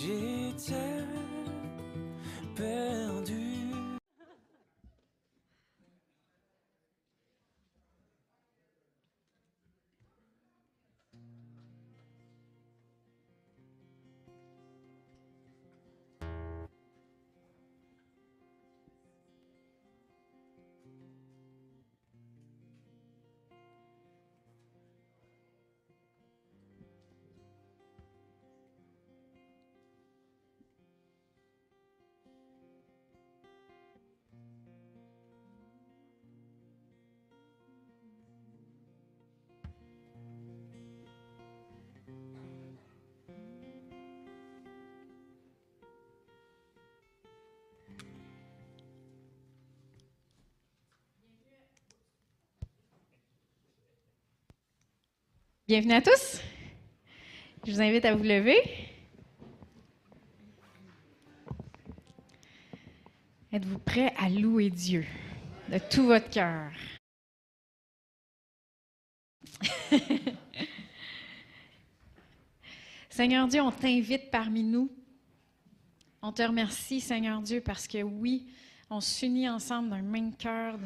J'étais. Bienvenue à tous. Je vous invite à vous lever. Êtes-vous prêts à louer Dieu de tout votre cœur? Seigneur Dieu, on t'invite parmi nous. On te remercie, Seigneur Dieu, parce que oui, on s'unit ensemble d'un même cœur,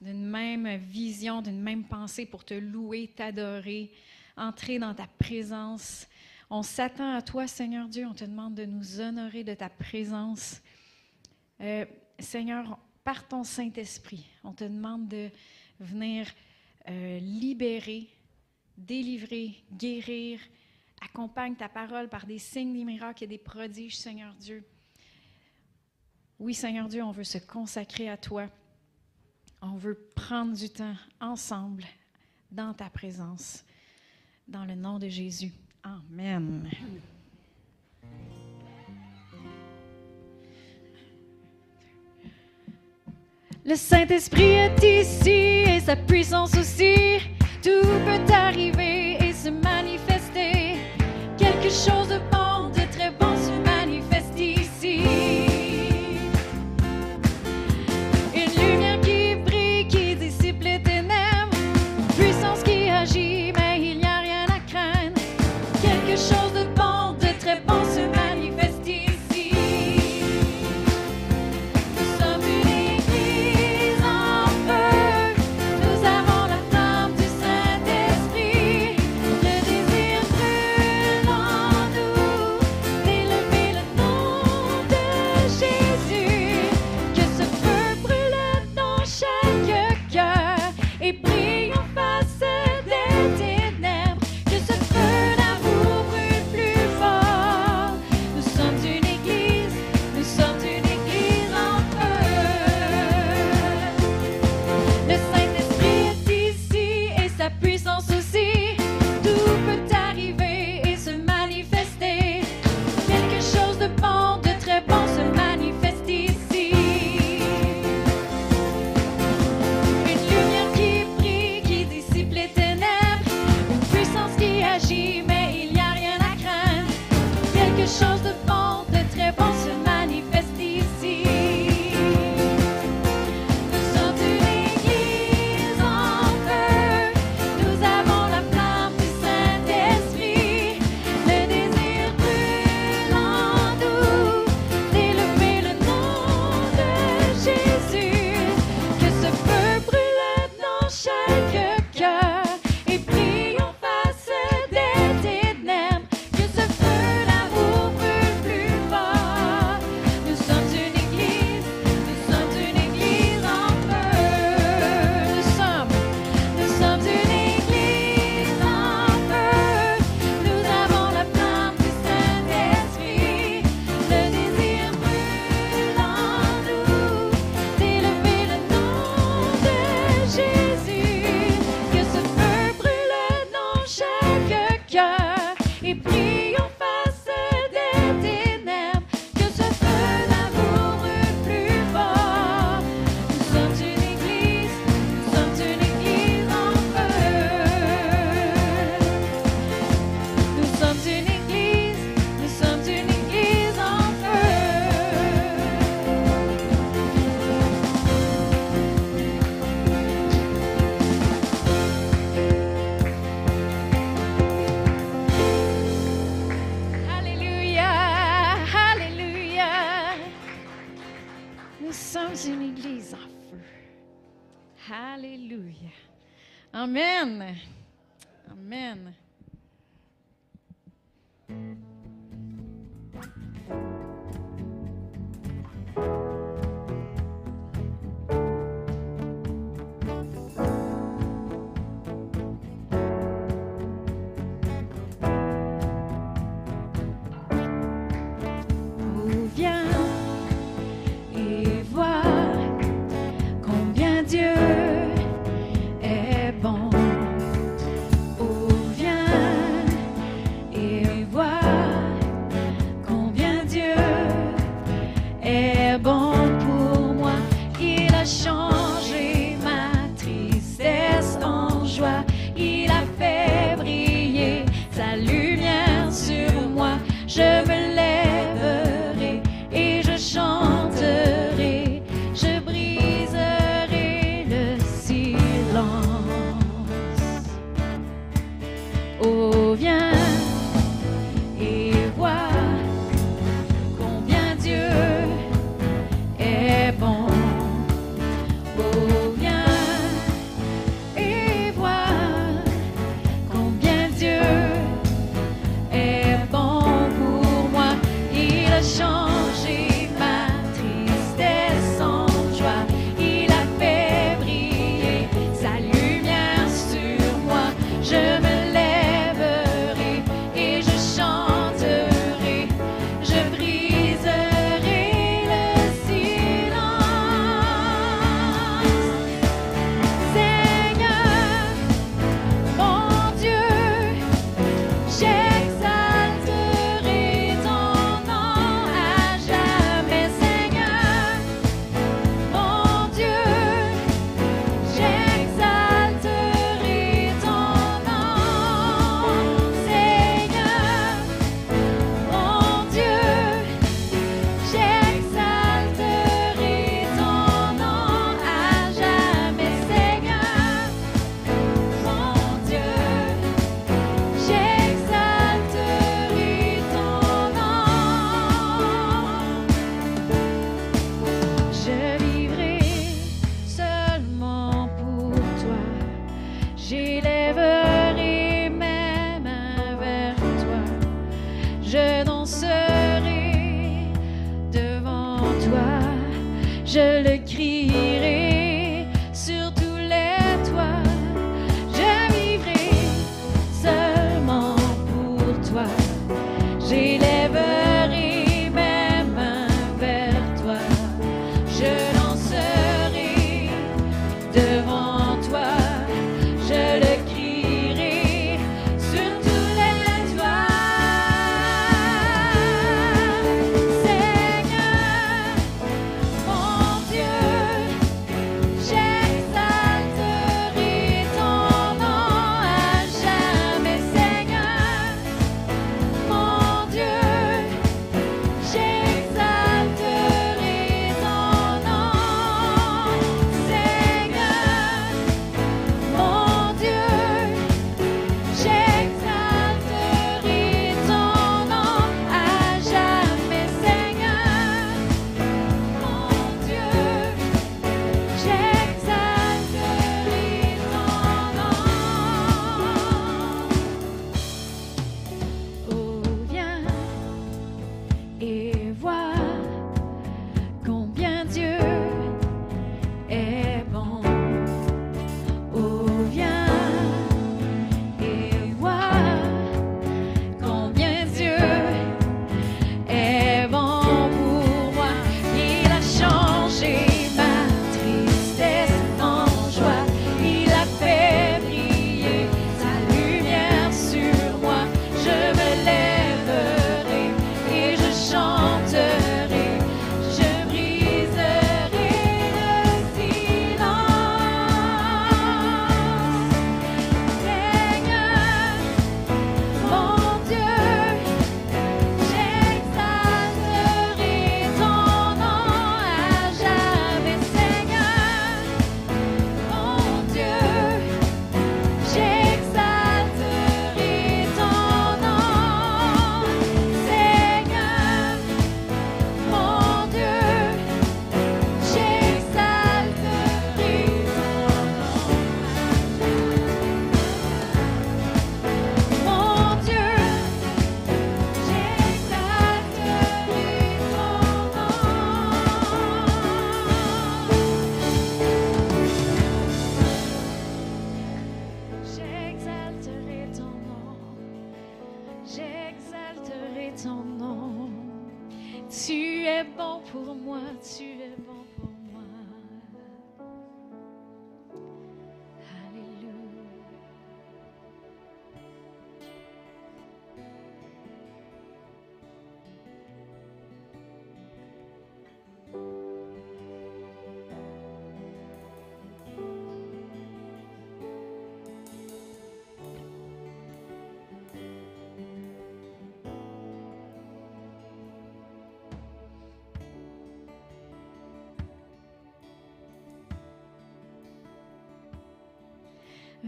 d'une même vision, d'une même pensée pour te louer, t'adorer, entrer dans ta présence. On s'attend à toi, Seigneur Dieu. On te demande de nous honorer de ta présence. Euh, Seigneur, par ton Saint-Esprit, on te demande de venir euh, libérer, délivrer, guérir. Accompagne ta parole par des signes, des miracles et des prodiges, Seigneur Dieu. Oui, Seigneur Dieu, on veut se consacrer à toi. On veut prendre du temps ensemble dans ta présence. Dans le nom de Jésus. Amen. Le Saint-Esprit est ici et sa puissance aussi. Tout peut arriver et se manifester. Quelque chose de bon,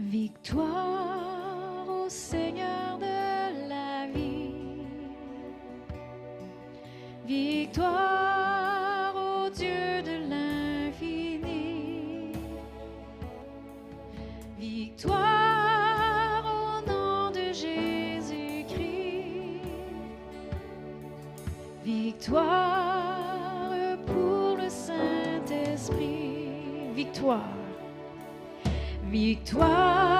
Victoire au Seigneur de la vie. Victoire au Dieu de l'infini. Victoire au nom de Jésus-Christ. Victoire pour le Saint-Esprit. Victoire victoire.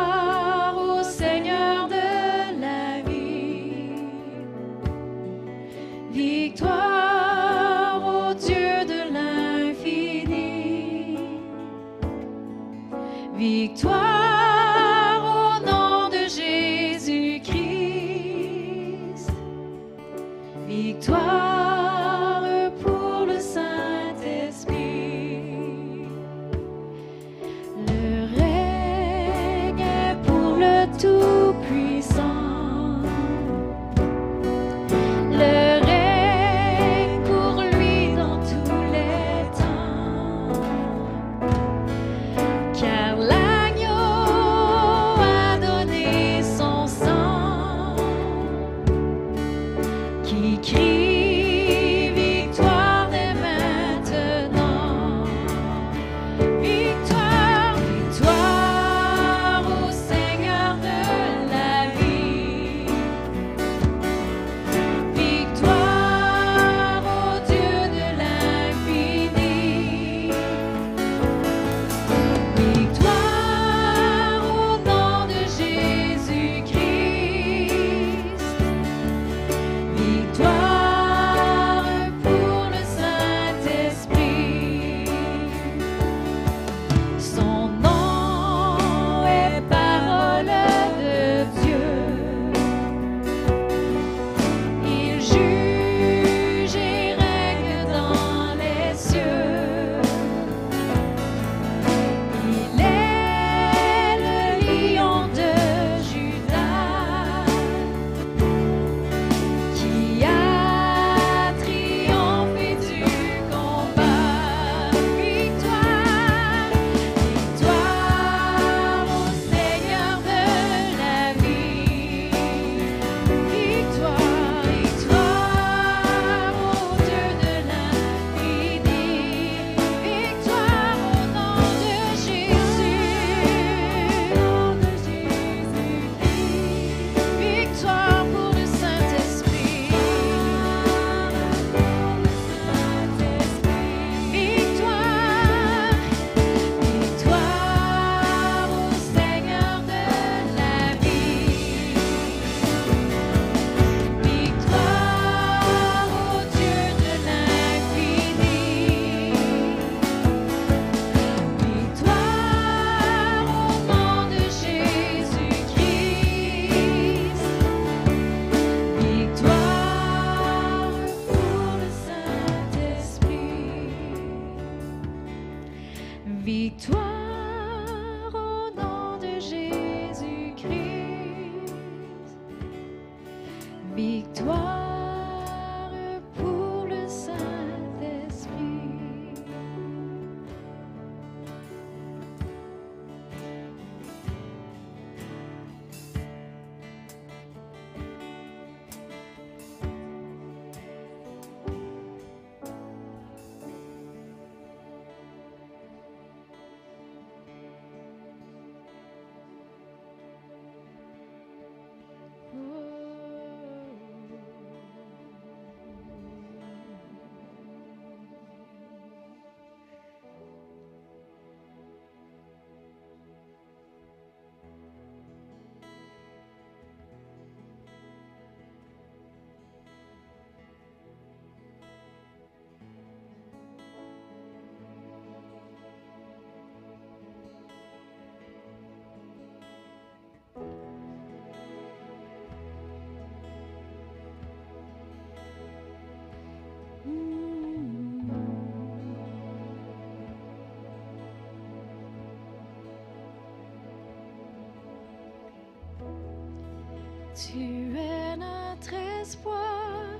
Tu es notre espoir,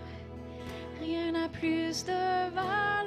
rien n'a plus de valeur,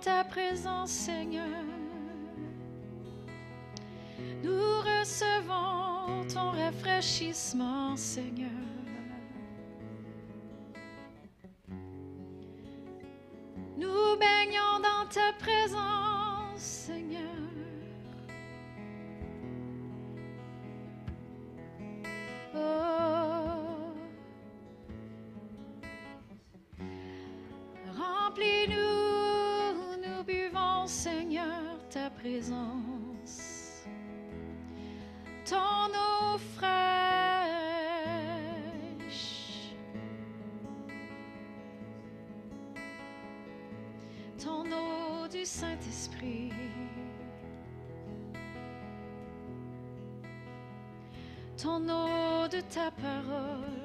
ta présence, Seigneur. Nous recevons ton rafraîchissement, Seigneur. de ta parole.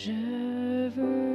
Je veux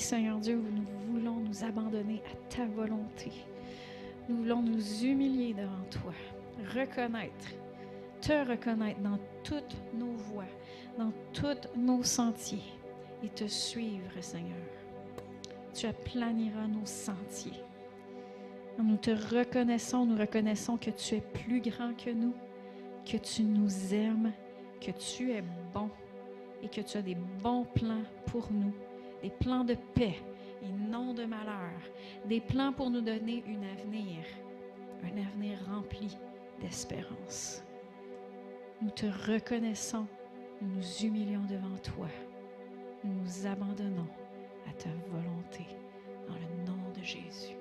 Seigneur Dieu, nous voulons nous abandonner à ta volonté. Nous voulons nous humilier devant toi, reconnaître, te reconnaître dans toutes nos voies, dans tous nos sentiers et te suivre, Seigneur. Tu aplaniras nos sentiers. Nous te reconnaissons, nous reconnaissons que tu es plus grand que nous, que tu nous aimes, que tu es bon et que tu as des bons plans pour nous, des plans de paix et non de malheur, des plans pour nous donner un avenir, un avenir rempli d'espérance. Nous te reconnaissons, nous nous humilions devant toi, nous nous abandonnons à ta volonté dans le nom de Jésus.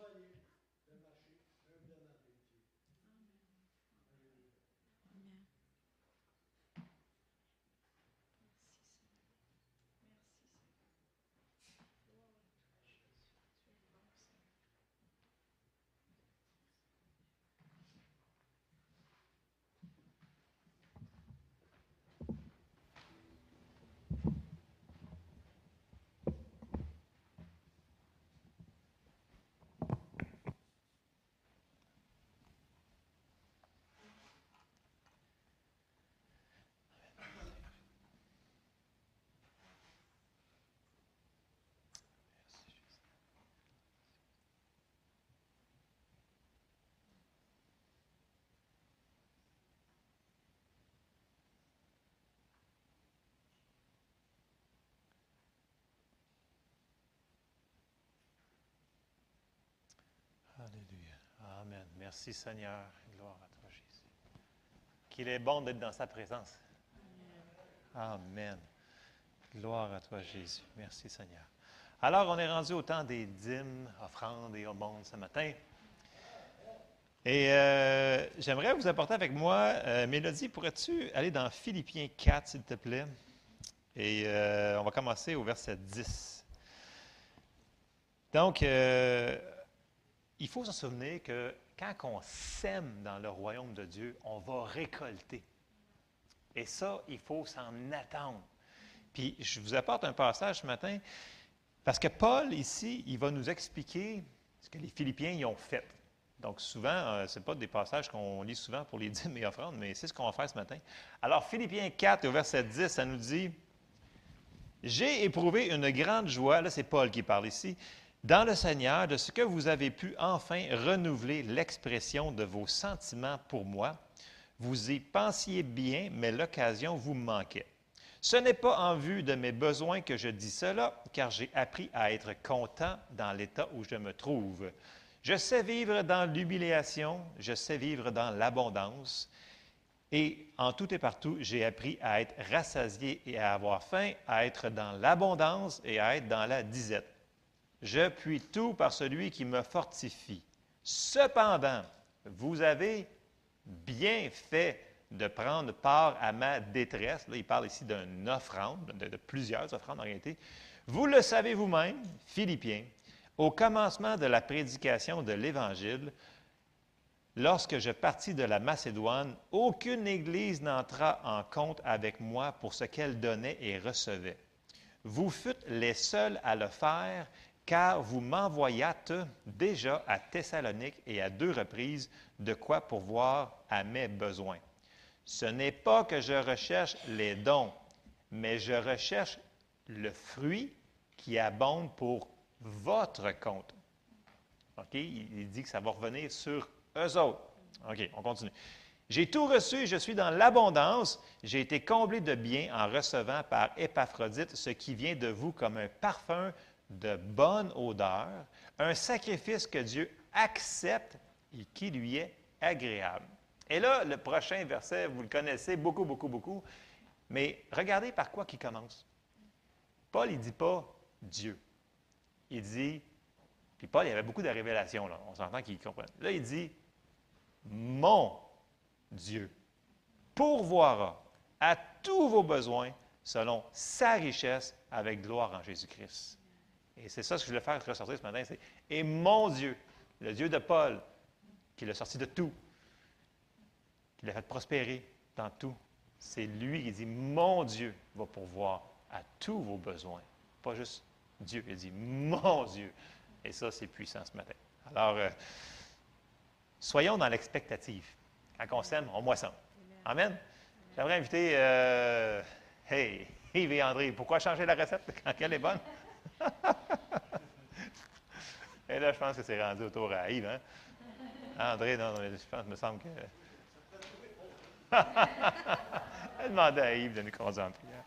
Et sois libre de marcher humblement avec Dieu. Alléluia. Amen. Alléluia. Amen. Merci Seigneur. Gloire à toi, Jésus. Qu'il est bon d'être dans sa présence. Amen. Gloire à toi, Jésus. Merci Seigneur. Alors, on est rendu au temps des dîmes, offrandes et aumônes ce matin. Et euh, j'aimerais vous apporter avec moi, euh, Mélodie, pourrais-tu aller dans Philippiens 4, s'il te plaît? Et euh, on va commencer au verset 10. Donc, il faut se souvenir que quand on sème dans le royaume de Dieu, on va récolter. Et ça, il faut s'en attendre. Puis, je vous apporte un passage ce matin, parce que Paul, ici, il va nous expliquer ce que les Philippiens y ont fait. Donc, souvent, euh, ce n'est pas des passages qu'on lit souvent pour les dîmes et offrandes, mais c'est ce qu'on va faire ce matin. Alors, Philippiens 4, au verset 10, ça nous dit J'ai éprouvé une grande joie, là, c'est Paul qui parle ici, dans le Seigneur, de ce que vous avez pu enfin renouveler l'expression de vos sentiments pour moi. Vous y pensiez bien, mais l'occasion vous manquait. Ce n'est pas en vue de mes besoins que je dis cela, car j'ai appris à être content dans l'état où je me trouve. Je sais vivre dans l'humiliation, je sais vivre dans l'abondance. Et en tout et partout, j'ai appris à être rassasié et à avoir faim, à être dans l'abondance et à être dans la disette. Je puis tout par celui qui me fortifie. Cependant, vous avez bien fait de prendre part à ma détresse. Là, il parle ici d'une offrande, de, de plusieurs offrandes en réalité. Vous le savez vous-même, Philippiens, au commencement de la prédication de l'Évangile, lorsque je partis de la Macédoine, aucune Église n'entra en compte avec moi pour ce qu'elle donnait et recevait. Vous fûtes les seuls à le faire, car vous m'envoyâtes déjà à Thessalonique et à deux reprises de quoi pourvoir à mes besoins. Ce n'est pas que je recherche les dons, mais je recherche le fruit qui abonde pour votre compte. OK? Il dit que ça va revenir sur eux autres. OK, on continue. J'ai tout reçu je suis dans l'abondance. J'ai été comblé de bien en recevant par Épaphrodite ce qui vient de vous comme un parfum de bonne odeur, un sacrifice que Dieu accepte et qui lui est agréable. Et là, le prochain verset, vous le connaissez beaucoup, beaucoup, beaucoup, mais regardez par quoi il commence. Paul, il ne dit pas Dieu. Il dit, puis Paul, il y avait beaucoup de révélations, là. on s'entend qu'il comprend. Là, il dit Mon Dieu pourvoira à tous vos besoins selon sa richesse avec gloire en Jésus-Christ. Et c'est ça que je voulais faire ressortir ce matin, c'est Et mon Dieu, le Dieu de Paul, qui l'a sorti de tout, qui l'a fait prospérer dans tout, c'est lui qui dit Mon Dieu va pourvoir à tous vos besoins. Pas juste Dieu, il dit Mon Dieu. Et ça, c'est puissant ce matin. Alors, euh, soyons dans l'expectative. Quand on sème, on moissonne. Amen. J'aimerais inviter, euh, hey, Yves et André, pourquoi changer la recette quand elle est bonne? et là, je pense que c'est rendu autour à Yves. Hein? André, non, non, je pense, il me semble que. Elle demandait à Yves de nous conduire en prière.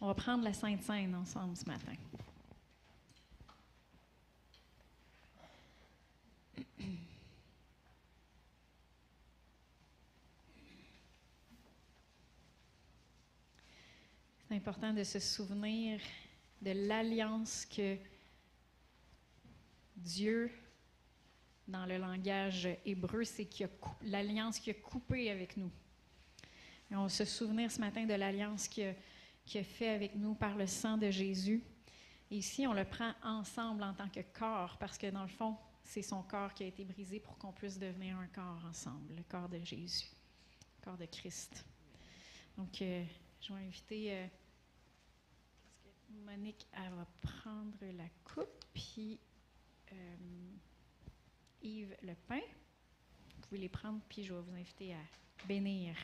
On va prendre la Sainte Seine ensemble ce matin. C'est important de se souvenir de l'alliance que Dieu, dans le langage hébreu, c'est l'alliance qu'il a coupée avec nous. Et on se souvenir ce matin de l'alliance qu'il a, a fait avec nous par le sang de Jésus. Et ici, on le prend ensemble en tant que corps, parce que dans le fond, c'est son corps qui a été brisé pour qu'on puisse devenir un corps ensemble, le corps de Jésus, le corps de Christ. Donc, euh, je vais inviter euh, Monique, elle va prendre la coupe, puis euh, Yves le pain. Vous pouvez les prendre, puis je vais vous inviter à bénir.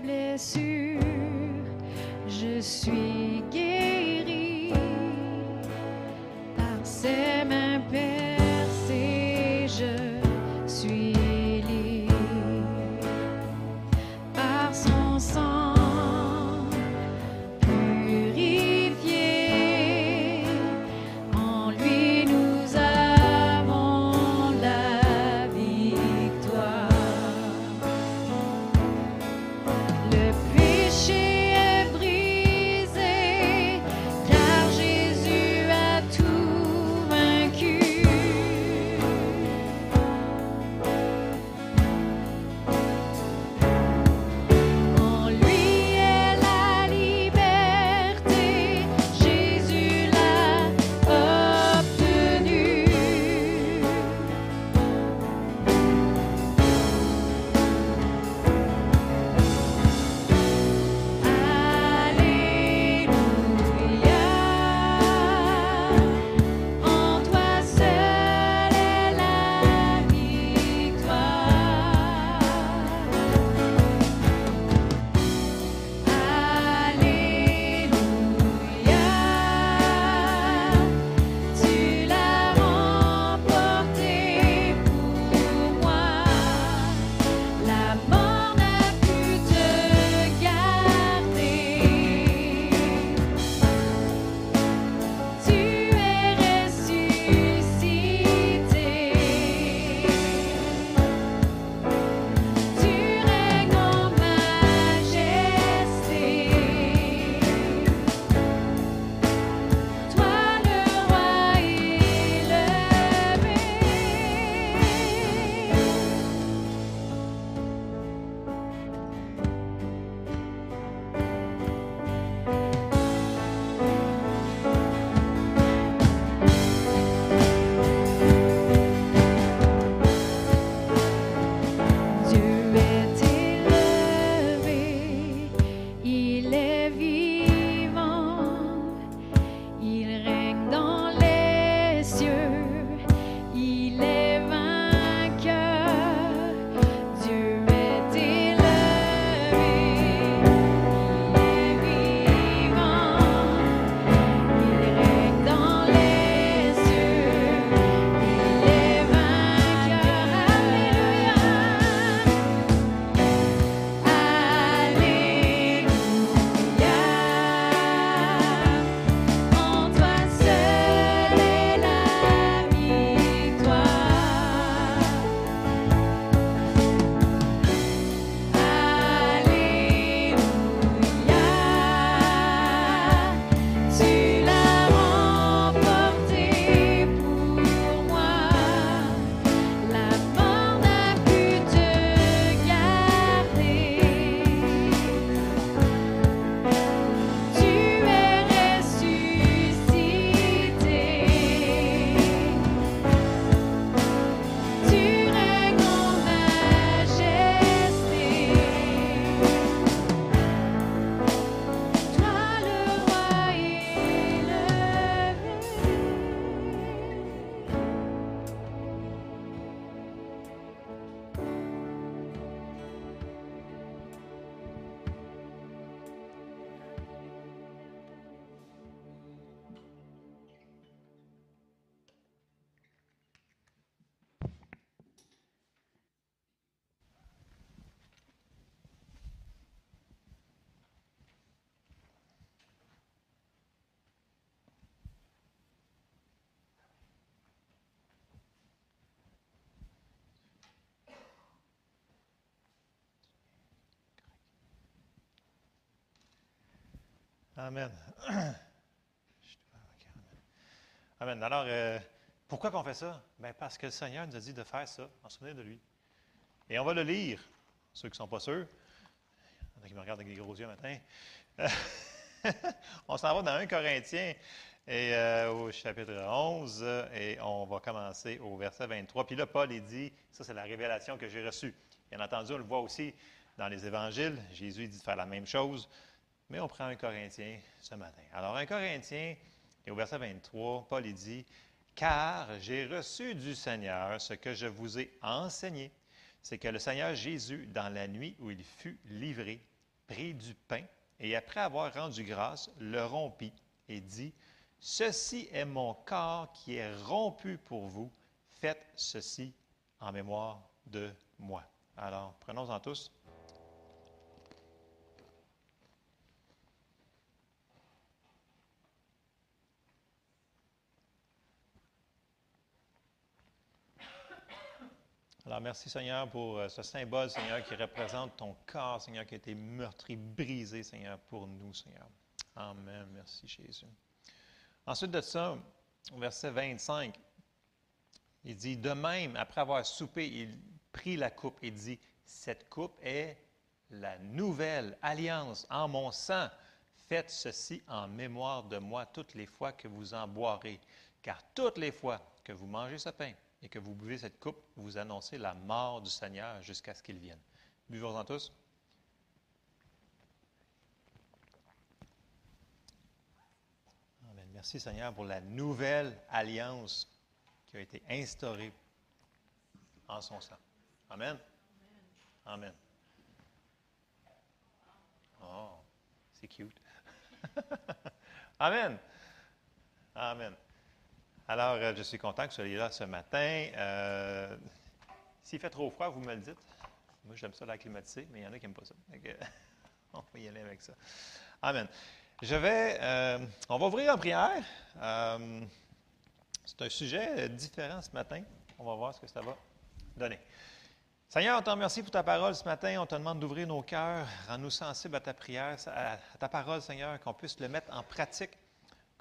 Blessures, je suis Amen. Amen. Alors, euh, pourquoi qu'on fait ça? Ben parce que le Seigneur nous a dit de faire ça, en souvenir de lui. Et on va le lire, ceux qui ne sont pas sûrs. Il y en a qui me regardent avec des gros yeux matin. on s'en va dans 1 Corinthiens et, euh, au chapitre 11 et on va commencer au verset 23. Puis là, Paul, il dit, ça c'est la révélation que j'ai reçue. Bien entendu, on le voit aussi dans les évangiles. Jésus dit de faire la même chose. Mais on prend un Corinthien ce matin. Alors, un Corinthien, et au verset 23, Paul dit Car j'ai reçu du Seigneur ce que je vous ai enseigné, c'est que le Seigneur Jésus, dans la nuit où il fut livré, prit du pain et après avoir rendu grâce, le rompit et dit Ceci est mon corps qui est rompu pour vous. Faites ceci en mémoire de moi. Alors, prenons-en tous. Alors, merci Seigneur pour euh, ce symbole, Seigneur, qui représente ton corps, Seigneur, qui a été meurtri, brisé, Seigneur, pour nous, Seigneur. Amen. Merci Jésus. Ensuite de ça, au verset 25, il dit, de même, après avoir soupé, il prit la coupe et dit, cette coupe est la nouvelle alliance en mon sang. Faites ceci en mémoire de moi toutes les fois que vous en boirez, car toutes les fois que vous mangez ce pain et que vous buvez cette coupe, vous annoncez la mort du Seigneur jusqu'à ce qu'il vienne. Buvons-en tous. Amen. Merci Seigneur pour la nouvelle alliance qui a été instaurée en son sang. Amen. Amen. Oh, c'est cute. Amen. Amen. Alors, euh, je suis content que vous soyez là ce matin. Euh, S'il fait trop froid, vous me le dites. Moi, j'aime ça la climatiser, mais il y en a qui n'aiment pas ça. On va y aller avec ça. Amen. Je vais, euh, on va ouvrir en prière. C'est un sujet différent ce matin. On va voir ce que ça va donner. Seigneur, on te remercie pour ta parole ce matin. On te demande d'ouvrir nos cœurs, rends-nous sensibles à ta prière, à ta parole, Seigneur, qu'on puisse le mettre en pratique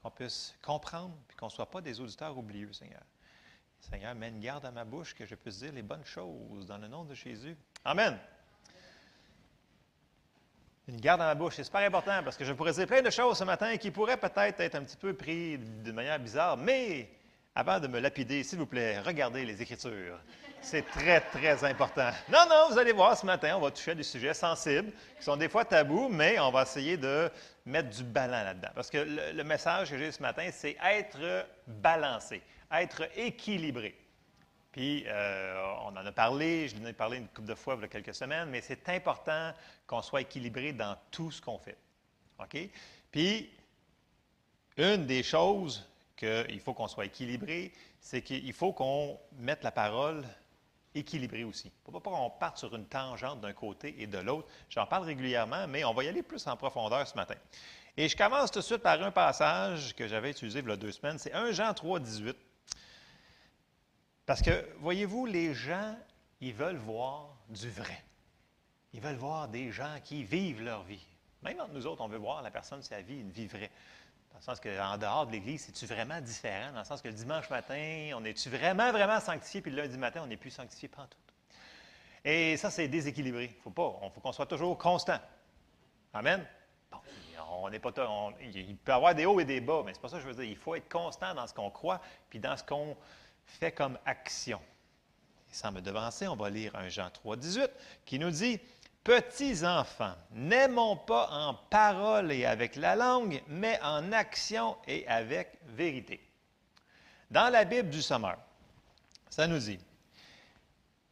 qu'on puisse comprendre, puis qu'on ne soit pas des auditeurs oublieux, Seigneur. Seigneur, mets une garde à ma bouche, que je puisse dire les bonnes choses dans le nom de Jésus. Amen. Une garde à ma bouche, c'est super important parce que je pourrais dire plein de choses ce matin qui pourraient peut-être être un petit peu pris de manière bizarre, mais avant de me lapider, s'il vous plaît, regardez les Écritures. C'est très, très important. Non, non, vous allez voir, ce matin, on va toucher à des sujets sensibles, qui sont des fois tabous, mais on va essayer de mettre du ballon là-dedans. Parce que le, message que j'ai ce matin, c'est être balancé, être équilibré. Puis, euh, on en a parlé, je l'en ai parlé une couple de fois il y a quelques semaines, mais c'est important qu'on soit équilibré dans tout ce qu'on fait. OK? Puis, une des choses qu'il faut qu'on soit équilibré, c'est qu'il faut qu'on mette la parole équilibré aussi. Il ne faut pas qu'on parte sur une tangente d'un côté et de l'autre. J'en parle régulièrement, mais on va y aller plus en profondeur ce matin. Et je commence tout de suite par un passage que j'avais utilisé il y a deux semaines. C'est 1 Jean 3, 18. Parce que, voyez-vous, les gens, ils veulent voir du vrai. Ils veulent voir des gens qui vivent leur vie. Même entre nous autres, on veut voir la personne, sa vie, une vie vraie. Dans le sens qu'en dehors de l'Église, c'est-tu vraiment différent? Dans le sens que le dimanche matin, on est-tu vraiment, vraiment sanctifié, puis le lundi matin, on n'est plus sanctifié tout. Et ça, c'est déséquilibré. Il faut pas. Il faut qu'on soit toujours constant. Amen? Bon, on n'est pas. il peut y avoir des hauts et des bas, mais c'est pas ça que je veux dire. Il faut être constant dans ce qu'on croit, puis dans ce qu'on fait comme action. Et sans me devancer, on va lire un Jean 3, 18, qui nous dit Petits enfants, n'aimons pas en parole et avec la langue, mais en action et avec vérité. Dans la Bible du Sommeur, ça nous dit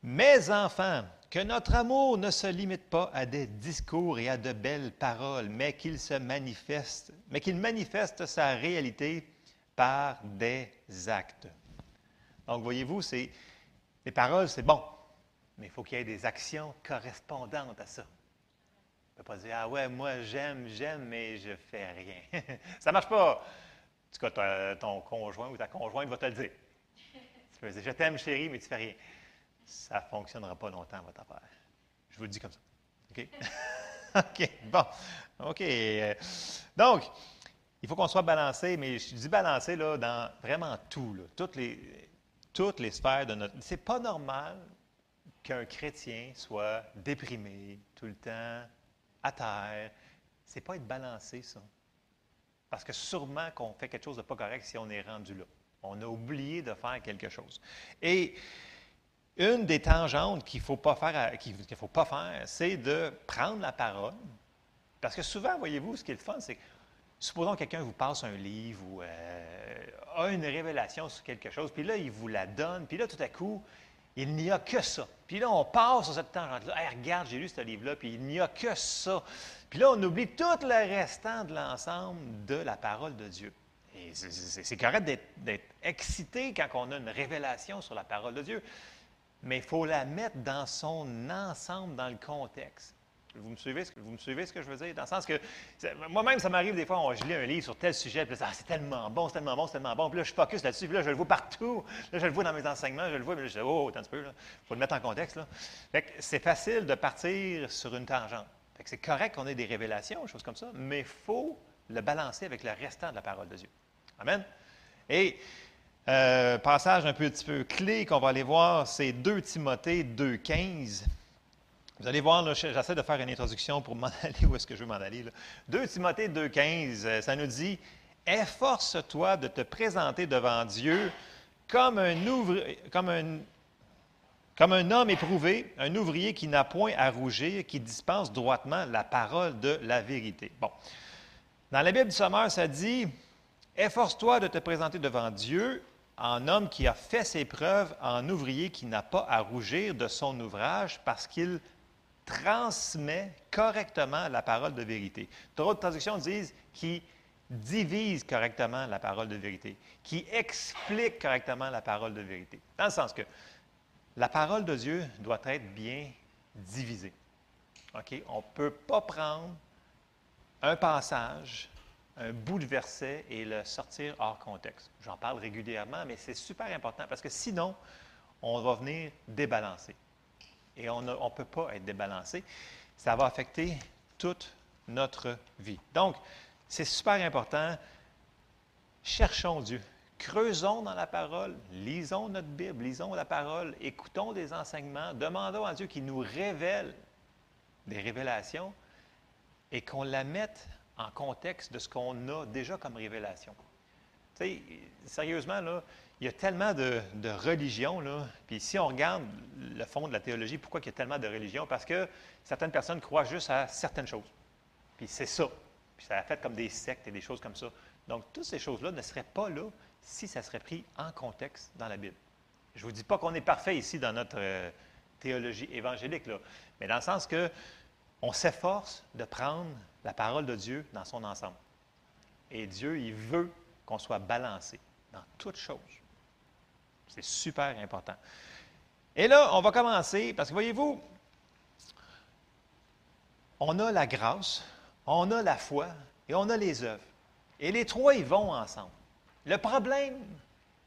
Mes enfants, que notre amour ne se limite pas à des discours et à de belles paroles, mais qu'il se manifeste, mais qu'il manifeste sa réalité par des actes. Donc, voyez-vous, les paroles, c'est bon, mais il faut qu'il y ait des actions correspondantes à ça. On ne peut pas dire Ah ouais, moi j'aime, j'aime, mais je fais rien. ça ne marche pas. En tout cas, ton conjoint ou ta conjointe va te le dire. Tu peux dire Je t'aime, chérie, mais tu ne fais rien. Ça ne fonctionnera pas longtemps, votre affaire. Je vous le dis comme ça. OK? OK, bon. OK. euh, Donc, il faut qu'on soit balancé, mais je dis balancé là, dans vraiment tout, toutes, les, toutes les sphères de notre. C'est pas normal qu'un chrétien soit déprimé tout le temps, à terre. C'est pas être balancé, ça. Parce que sûrement qu'on fait quelque chose de pas correct si on est rendu là. On a oublié de faire quelque chose. Et une des tangentes qu'il ne faut pas faire, qu'il faut pas faire, c'est de prendre la parole. Parce que souvent, voyez-vous, ce qui est le fun, c'est que supposons que quelqu'un vous passe un livre ou euh, a une révélation sur quelque chose, puis là, il vous la donne, puis là, tout à coup, il n'y a que ça. Puis là, on passe sur cette tangente-là. Hey, regarde, j'ai lu ce livre-là, puis il n'y a que ça. Puis là, on oublie tout le restant de l'ensemble de la parole de Dieu. C'est- correct d'être excité quand on a une révélation sur la parole de Dieu, mais il faut la mettre dans son ensemble, dans le contexte. Vous me suivez, ce que- vous me suivez ce que je veux dire? Dans le sens que, moi-même, ça m'arrive des fois, on- je lis un livre sur tel sujet, puis Ah, c'est tellement bon, c'est tellement bon, c'est tellement bon, puis là, je focus là-dessus, puis là, je le vois partout, là, je le vois dans mes enseignements, je le vois, puis là, je dis, oh, attends un peu, il faut le mettre en contexte. Fait que c'est facile de partir sur une tangente. Fait que c'est correct qu'on ait des révélations, choses comme ça, mais il faut le balancer avec le restant de la parole de Dieu. Amen? Et euh, passage un petit peu clé qu'on va aller voir, c'est 2 Timothée 2,15. Vous allez voir, j'essaie de faire une introduction pour m'en aller où est-ce que je veux m'en aller. là. 2 Timothée 2,15, euh, ça nous dit Efforce-toi de te présenter devant Dieu comme un, comme un, homme éprouvé, un ouvrier qui n'a point à rougir, qui dispense droitement la parole de la vérité. Dans la Bible du Sommeur, ça dit Efforce-toi de te présenter devant Dieu en homme qui a fait ses preuves, en ouvrier qui n'a pas à rougir de son ouvrage parce qu'il transmet correctement la parole de vérité. D'autres traductions disent qui divise correctement la parole de vérité, qui explique correctement la parole de vérité. Dans le sens que la parole de Dieu doit être bien divisée. On ne peut pas prendre un passage, un bout de verset et le sortir hors contexte. J'en parle régulièrement, mais c'est super important parce que sinon, on va venir débalancer. Et on ne peut pas être débalancé. Ça va affecter toute notre vie. Donc, c'est super important. Cherchons Dieu. Creusons dans la parole, lisons notre Bible, lisons la parole, écoutons des enseignements, demandons à Dieu qu'il nous révèle des révélations et qu'on la mette en contexte de ce qu'on a déjà comme révélation. Tu sais, sérieusement, là, il y a tellement de, religions, là, puis si on regarde le fond de la théologie, pourquoi il y a tellement de religions? Parce que certaines personnes croient juste à certaines choses. Puis c'est ça. Puis ça a fait comme des sectes et des choses comme ça. Donc, toutes ces choses-là ne seraient pas là si ça serait pris en contexte dans la Bible. Je ne vous dis pas qu'on est parfait ici dans notre euh, théologie évangélique, là, mais dans le sens que on s'efforce de prendre la parole de Dieu dans son ensemble. Et Dieu, il veut qu'on soit balancé dans toutes choses. C'est super important. Et là, on va commencer, parce que voyez-vous, on a la grâce, on a la foi et on a les œuvres. Et les trois, ils vont ensemble. Le problème,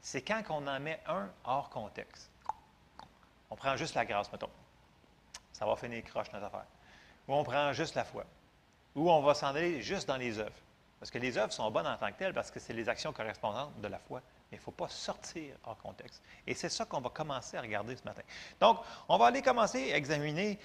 c'est quand on en met un hors contexte. On prend juste la grâce, mettons. Ça va finir croche notre affaire. Ou on prend juste la foi. Ou on va s'en aller juste dans les œuvres. Parce que les œuvres sont bonnes en tant que telles parce que c'est les actions correspondantes de la foi. Mais il ne faut pas sortir hors contexte. Et c'est ça qu'on va commencer à regarder ce matin. Donc, on va aller commencer à examiner.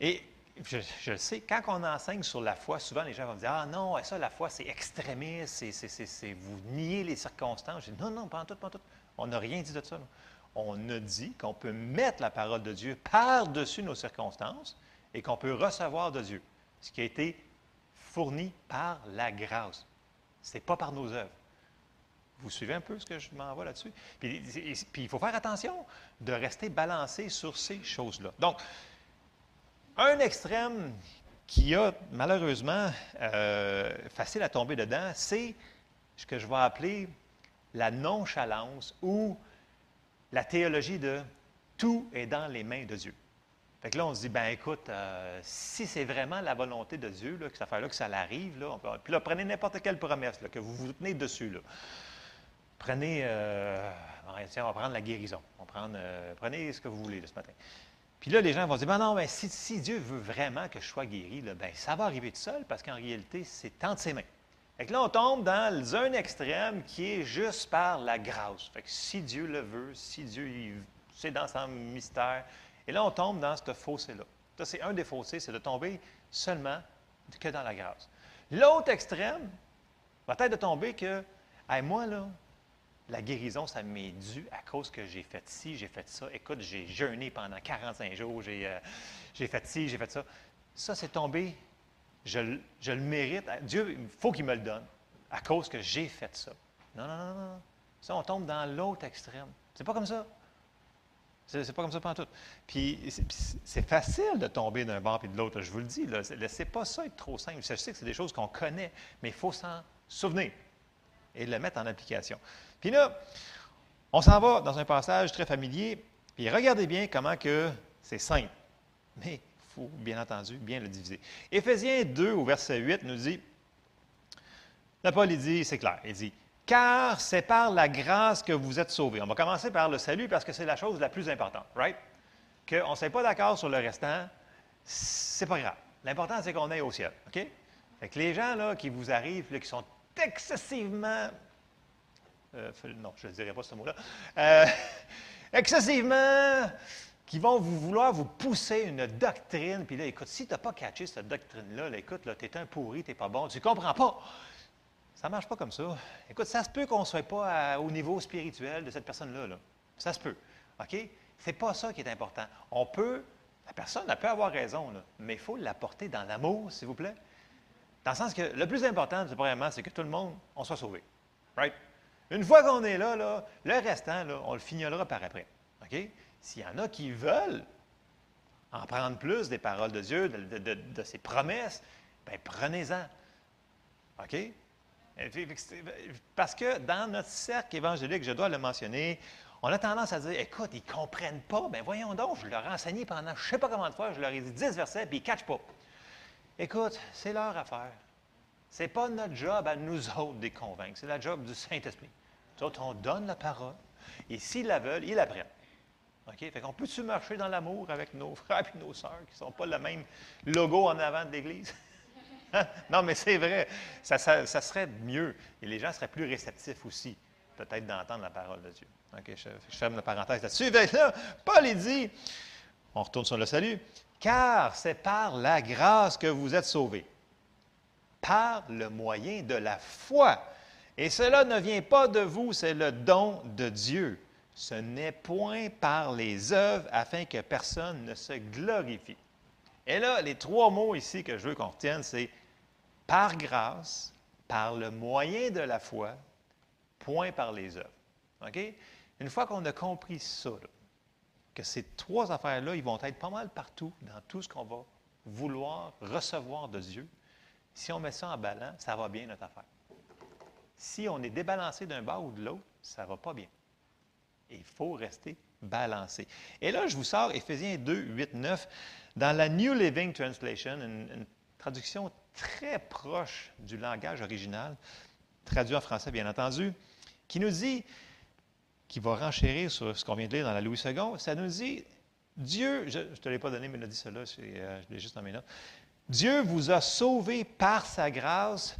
Et je, je le sais, quand on enseigne sur la foi, souvent les gens vont me dire Ah non, ça, la foi, c'est extrémiste, c'est, vous niez les circonstances. Je dis Non, non, pas en tout, pas en tout. On n'a rien dit de ça. On a dit qu'on peut mettre la parole de Dieu par-dessus nos circonstances et qu'on peut recevoir de Dieu ce qui a été fourni par la grâce. Ce n'est pas par nos œuvres. Vous suivez un peu ce que je m'envoie là-dessus? Puis il faut faire attention de rester balancé sur ces choses-là. Donc, un extrême qui a malheureusement euh, facile à tomber dedans, c'est ce que je vais appeler la nonchalance ou la théologie de tout est dans les mains de Dieu. Fait que là, on se dit, ben écoute, euh, si c'est vraiment la volonté de Dieu, là, que cette affaire-là, que ça l'arrive, là, puis là, prenez n'importe quelle promesse, là, que vous vous tenez dessus, là. Prenez, euh, on va prendre la guérison. On va prendre, euh, prenez ce que vous voulez là, ce matin. Puis là, les gens vont dire, ben non, mais si, si Dieu veut vraiment que je sois guéri, là, ben, ça va arriver tout seul parce qu'en réalité, c'est entre ses mains. Fait que là, on tombe dans un extrême qui est juste par la grâce. Fait que si Dieu le veut, si Dieu, c'est dans son mystère. Et là, on tombe dans ce fossé-là. Ça, c'est un des fossés, c'est de tomber seulement que dans la grâce. L'autre extrême va être de tomber que, Hey, moi, là, la guérison, ça m'est dû à cause que j'ai fait ci, j'ai fait ça. Écoute, j'ai jeûné pendant 45 jours, j'ai euh, j'ai fait ci, j'ai fait ça. Ça, c'est tombé, je, je le mérite. Dieu, il faut qu'il me le donne à cause que j'ai fait ça. Non, non, non, non. Ça, on tombe dans l'autre extrême. C'est pas comme ça. C'est pas comme ça pendant tout. Puis c'est- puis facile de tomber d'un bord et de l'autre, je vous le dis. Là. Laissez pas ça être trop simple. Sais que c'est des choses qu'on connaît, mais il faut s'en souvenir et le mettre en application. Puis là, on s'en va dans un passage très familier, puis regardez bien comment que c'est simple. Mais il faut, bien entendu, bien le diviser. Éphésiens 2, au verset 8, nous dit, là, Paul, il dit, c'est clair, il dit, car c'est par la grâce que vous êtes sauvés. On va commencer par le salut parce que c'est la chose la plus importante, right? Qu'on ne soit pas d'accord sur le restant, c'est pas grave. L'important, c'est qu'on aille au ciel, OK? Fait les gens là, qui vous arrivent, là, qui sont excessivement euh, non, je ne dirais pas ce mot-là. Euh, excessivement, qui vont vous vouloir vous pousser une doctrine. Puis là, écoute, si tu n'as pas catché cette doctrine-là, là, écoute, tu es un pourri, tu n'es pas bon, tu ne comprends pas. Ça ne marche pas comme ça. Écoute, ça se peut qu'on ne soit pas au niveau spirituel de cette personne-là. là. Ça se peut. OK? C'est pas ça qui est important. On peut, la personne, elle peut avoir raison, là, mais il faut l'apporter dans l'amour, s'il vous plaît. Dans le sens que le plus important, premièrement, c'est que tout le monde, on soit sauvé. Right? Une fois qu'on est là, là, le restant, là, on le fignolera par après. OK? S'il y en a qui veulent en prendre plus des paroles de Dieu, de- de ses promesses, bien, prenez-en. OK? C'est- Parce que dans notre cercle évangélique, je dois le mentionner, on a tendance à dire écoute, ils ne comprennent pas. Bien, voyons donc, je leur ai enseigné pendant je ne sais pas comment de fois, je leur ai dit 10 versets, puis ils ne catchent pas. Écoute, c'est leur affaire. Ce n'est pas notre job à nous autres de les convaincre, c'est la job du Saint-Esprit. Autres, on donne la parole, et s'ils la veulent, ils la prennent. OK? Fait qu'on peut-tu marcher dans l'amour avec nos frères et nos sœurs qui ne sont pas le même logo en avant de l'Église? Non, mais c'est vrai. Ça, serait mieux. Et les gens seraient plus réceptifs aussi, peut-être, d'entendre la parole de Dieu. OK, je, ferme la parenthèse là-dessus. Là, Paul, dit, on retourne sur le salut, car c'est par la grâce que vous êtes sauvés, par le moyen de la foi. Et cela ne vient pas de vous, c'est le don de Dieu. Ce n'est point par les œuvres afin que personne ne se glorifie. Et là, les trois mots ici que je veux qu'on retienne, c'est par grâce, par le moyen de la foi, point par les œuvres. OK? Une fois qu'on a compris ça, que ces trois affaires-là, ils vont être pas mal partout dans tout ce qu'on va vouloir recevoir de Dieu. Si on met ça en balance, ça va bien notre affaire. Si on est débalancé d'un bas ou de l'autre, ça ne va pas bien. Il faut rester balancé. Et là, je vous sors Éphésiens 2, 8, 9, dans la New Living Translation, une traduction très proche du langage original, traduit en français bien entendu, qui nous dit, qui va renchérir sur ce qu'on vient de lire dans la Louis II, ça nous dit, Dieu, je ne te l'ai pas donné, mais il a dit cela, euh, je l'ai juste dans mes notes, Dieu vous a sauvé par sa grâce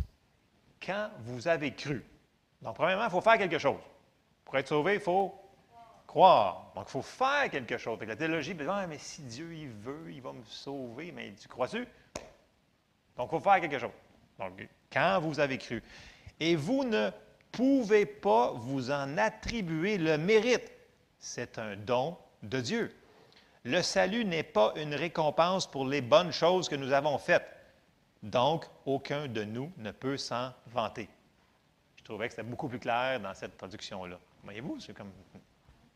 quand vous avez cru. Donc, premièrement, il faut faire quelque chose. Pour être sauvé, il faut croire. Donc, il faut faire quelque chose. Fait que la théologie, ben, Ah, mais si Dieu il veut, il va me sauver. Mais tu crois-tu? Donc, il faut faire quelque chose. Donc, quand vous avez cru. Et vous ne pouvez pas vous en attribuer le mérite. C'est un don de Dieu. Le salut n'est pas une récompense pour les bonnes choses que nous avons faites. Donc, aucun de nous ne peut s'en vanter. Je trouvais que c'était beaucoup plus clair dans cette traduction-là. Voyez-vous, c'est comme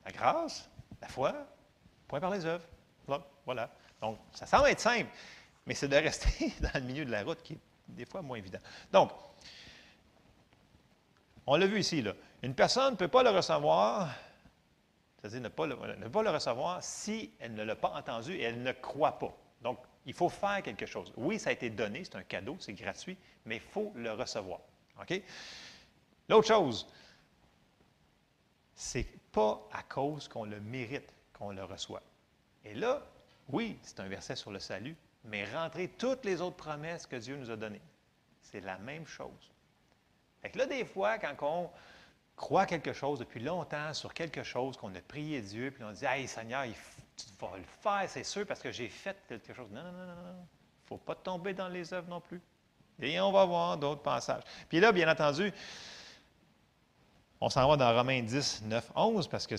la grâce, la foi, point par les œuvres. Là, voilà. Donc, ça semble être simple, mais c'est de rester dans le milieu de la route qui est des fois moins évident. Donc, on l'a vu ici, là. Une personne ne peut pas le recevoir, c'est-à-dire ne, pas le- recevoir si elle ne l'a pas entendu et elle ne croit pas. Donc, il faut faire quelque chose. Oui, ça a été donné, c'est un cadeau, c'est gratuit, mais il faut le recevoir. OK? L'autre chose, c'est pas à cause qu'on le mérite qu'on le reçoit. Et là, Oui, c'est un verset sur le salut, mais rentrer toutes les autres promesses que Dieu nous a données. C'est la même chose. Fait que là, des fois, quand on croit quelque chose depuis longtemps sur quelque chose, qu'on a prié Dieu, puis on dit Hey Seigneur, il f- tu vas le faire, c'est sûr, parce que j'ai fait quelque chose. Non, non, non, non, non. Il ne faut pas tomber dans les œuvres non plus. Et on va voir d'autres passages. Puis là, bien entendu, on s'en va dans Romains 10, 9, 11, parce que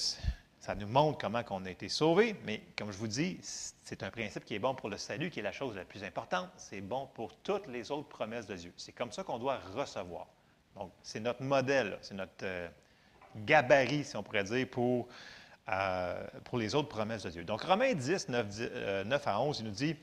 ça nous montre comment on a été sauvé. Mais comme je vous dis, c'est un principe qui est bon pour le salut, qui est la chose la plus importante. C'est bon pour toutes les autres promesses de Dieu. C'est comme ça qu'on doit recevoir. Donc, c'est notre modèle, c'est notre euh, gabarit, si on pourrait dire, pour, euh, pour les autres promesses de Dieu. Donc, Romains 10, 9, dix- euh, 9 à 11, il nous dit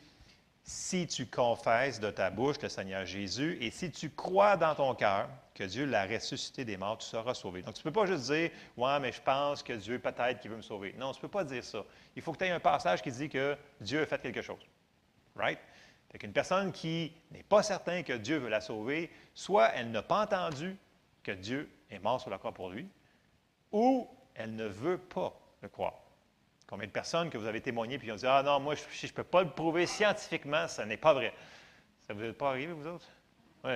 si tu confesses de ta bouche le Seigneur Jésus et si tu crois dans ton cœur que Dieu l'a ressuscité des morts, tu seras sauvé. Donc, tu ne peux pas juste dire Ouais, mais je pense que Dieu peut-être qui veut me sauver. Non, tu ne peux pas dire ça. Il faut que tu aies un passage qui dit que Dieu a fait quelque chose. Right? Fait qu'une personne qui n'est pas certain que Dieu veut la sauver, soit elle n'a pas entendu que Dieu est mort sur la croix pour lui, ou elle ne veut pas le croire. Combien de personnes que vous avez témoigné puis ont dit Ah non, moi, je- ne peux pas le prouver scientifiquement, ça n'est pas vrai. Ça vous est pas arrivé, vous autres? Oui,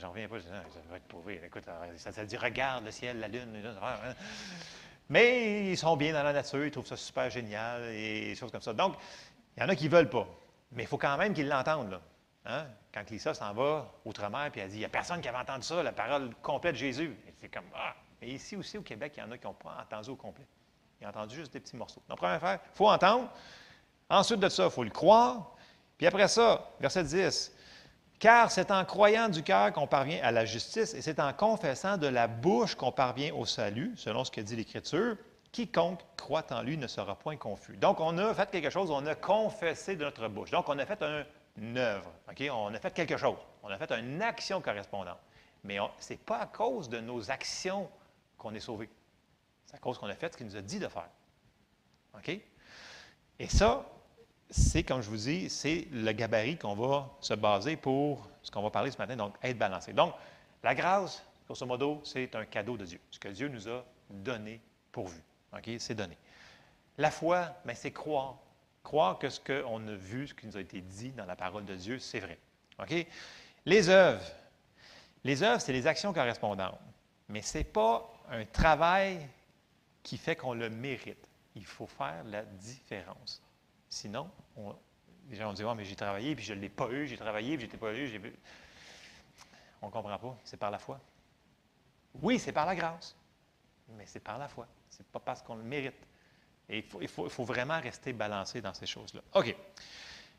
j'en reviens pas. Je dis, Ah, ça va être prouvé. Écoute, ça, ça dit Regarde le ciel, la lune. les affaires, hein. Mais ils sont bien dans la nature, ils trouvent ça super génial et des choses comme ça. Donc, il y en a qui ne veulent pas. Mais il faut quand même qu'ils l'entendent. Hein? Quand Lisa s'en va outre-mer puis elle dit Il n'y a personne qui avait entendu ça, la parole complète de Jésus. C'est comme Ah! Mais ici aussi au Québec, il y en a qui n'ont pas entendu au complet. Ils ont entendu juste des petits morceaux. Donc, première affaire, il faut entendre. Ensuite de ça, il faut le croire. Puis après ça, verset 10. Car c'est en croyant du cœur qu'on parvient à la justice et c'est en confessant de la bouche qu'on parvient au salut, selon ce que dit l'Écriture. Quiconque croit en lui ne sera point confus. Donc, on a fait quelque chose, on a confessé de notre bouche. Donc, on a fait un- une œuvre. On a fait quelque chose. On a fait une action correspondante. Mais ce n'est pas à cause de nos actions qu'on est sauvé. C'est à cause qu'on a fait ce qu'il nous a dit de faire. OK? Et ça, c'est, comme je vous dis, c'est le gabarit qu'on va se baser pour ce qu'on va parler ce matin, donc être balancé. Donc, la grâce, grosso modo, c'est un cadeau de Dieu, ce que Dieu nous a donné pourvu. OK? C'est donné. La foi, ben, c'est croire. Croire que ce qu'on a vu, ce qui nous a été dit dans la parole de Dieu, c'est vrai. OK? Les œuvres. Les œuvres, c'est les actions correspondantes. Mais ce n'est pas un travail qui fait qu'on le mérite. Il faut faire la différence. Sinon, on- les gens vont dire, Ah, mais j'ai travaillé, puis je ne l'ai pas eu, j'ai travaillé, puis je n'ai pas eu. j'ai vu. On ne comprend pas. C'est par la foi. Oui, c'est par la grâce, mais c'est par la foi. Ce n'est pas parce qu'on le mérite. Il faut vraiment rester balancé dans ces choses-là. OK.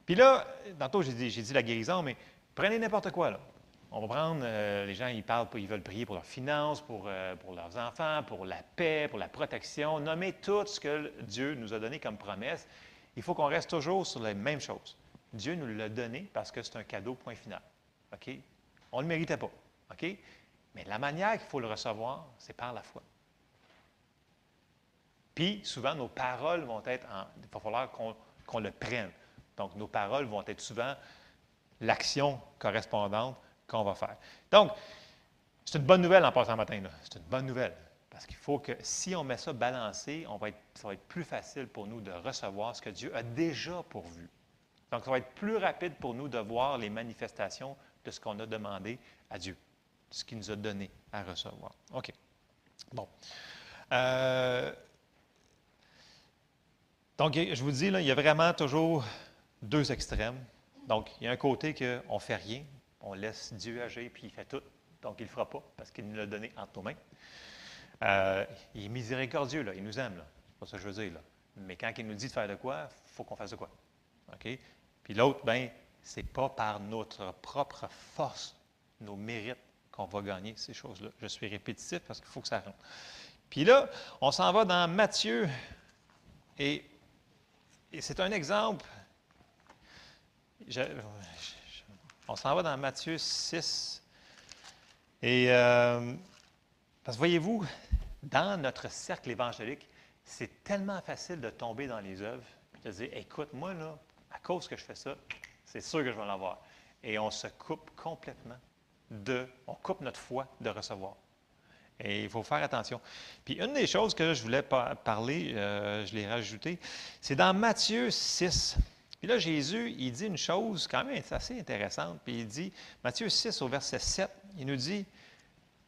Puis là, tantôt, j'ai dit, j'ai dit la guérison, mais prenez n'importe quoi, là. On va prendre, euh, les gens, ils parlent, ils veulent prier pour leurs finances, pour, euh, pour leurs enfants, pour la paix, pour la protection. Nommez tout ce que Dieu nous a donné comme promesse. Il faut qu'on reste toujours sur les mêmes choses. Dieu nous l'a donné parce que c'est un cadeau, point final. OK? On ne le méritait pas. OK? Mais la manière qu'il faut le recevoir, c'est par la foi. Puis, souvent, nos paroles vont être en. Il va falloir qu'on le prenne. Donc, nos paroles vont être souvent l'action correspondante qu'on va faire. Donc, c'est une bonne nouvelle en passant matin. C'est une bonne nouvelle. Parce qu'il faut que si on met ça balancé, on va être, ça va être plus facile pour nous de recevoir ce que Dieu a déjà pourvu. Donc, ça va être plus rapide pour nous de voir les manifestations de ce qu'on a demandé à Dieu, ce qu'il nous a donné à recevoir. OK. Bon. Euh, donc, je vous dis, là, il y a vraiment toujours deux extrêmes. Donc, il y a un côté qu'on ne fait rien, on laisse Dieu agir, puis il fait tout. Donc, il ne fera pas parce qu'il nous l'a donné entre nos mains. Euh, il est miséricordieux, il nous aime. C'est pas ça que je veux dire. Mais quand il nous dit de faire de quoi, il faut qu'on fasse de quoi. OK? Puis l'autre, ben, c'est pas par notre propre force, nos mérites, qu'on va gagner ces choses-là. Je suis répétitif parce qu'il faut que ça rentre. Puis là, on s'en va dans Matthieu, et, c'est un exemple. On s'en va dans Matthieu 6. Et euh, parce que voyez-vous, dans notre cercle évangélique, c'est tellement facile de tomber dans les œuvres de dire écoute, moi, là, à cause que je fais ça, c'est sûr que je vais l'avoir. Et on se coupe complètement de. On coupe notre foi de recevoir. Et il faut faire attention. Puis une des choses que je voulais pa- parler, euh, je l'ai rajouté, c'est dans Matthieu 6. Puis là, Jésus, il dit une chose quand même assez intéressante. Puis il dit, Matthieu 6 au verset 7, il nous dit,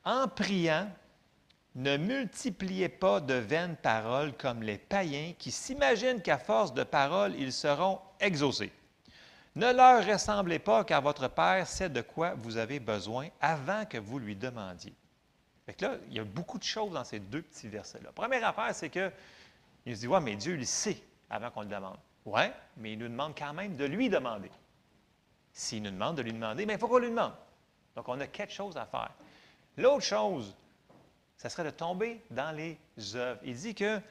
En priant, ne multipliez pas de vaines paroles comme les païens qui s'imaginent qu'à force de paroles, ils seront exaucés. Ne leur ressemblez pas, car votre Père sait de quoi vous avez besoin avant que vous lui demandiez. Fait que là, il y a beaucoup de choses dans ces deux petits versets-là. Première affaire, c'est que il se dit, ouais, mais Dieu, il sait avant qu'on le demande. Ouais, mais il nous demande quand même de lui demander. S'il nous demande de lui demander, mais qu'on lui demande? Donc, on a quelque chose à faire. L'autre chose, ça serait de tomber dans les œuvres. Il dit que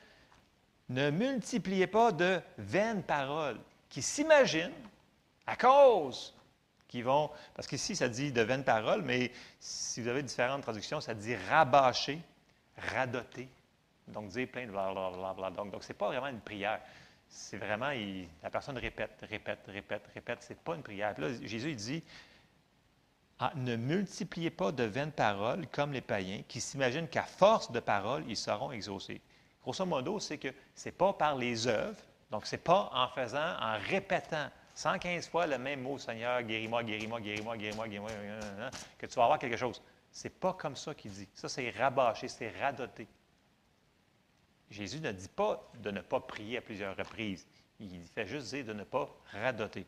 ne multipliez pas de vaines paroles qui s'imaginent à cause qui vont. Parce qu'ici, ça dit de vaines paroles, mais si vous avez différentes traductions, ça dit rabâcher, radoter. Donc, dire plein de blablabla. Donc ce n'est pas vraiment une prière. C'est vraiment, la personne répète, répète, répète, répète. Ce n'est pas une prière. Puis là, Jésus, il dit ah, ne multipliez pas de vaines paroles comme les païens qui s'imaginent qu'à force de paroles, ils seront exaucés. Grosso modo, c'est que ce n'est pas par les œuvres, donc ce n'est pas en faisant, en répétant 115 fois le même mot, Seigneur, guéris-moi, guéris-moi, guéris-moi, guéris-moi, guéris-moi, guéris-moi, que tu vas avoir quelque chose. Ce n'est pas comme ça qu'il dit. Ça, c'est rabâcher, c'est radoter. Jésus ne dit pas de ne pas prier à plusieurs reprises. Il fait juste dire de ne pas radoter.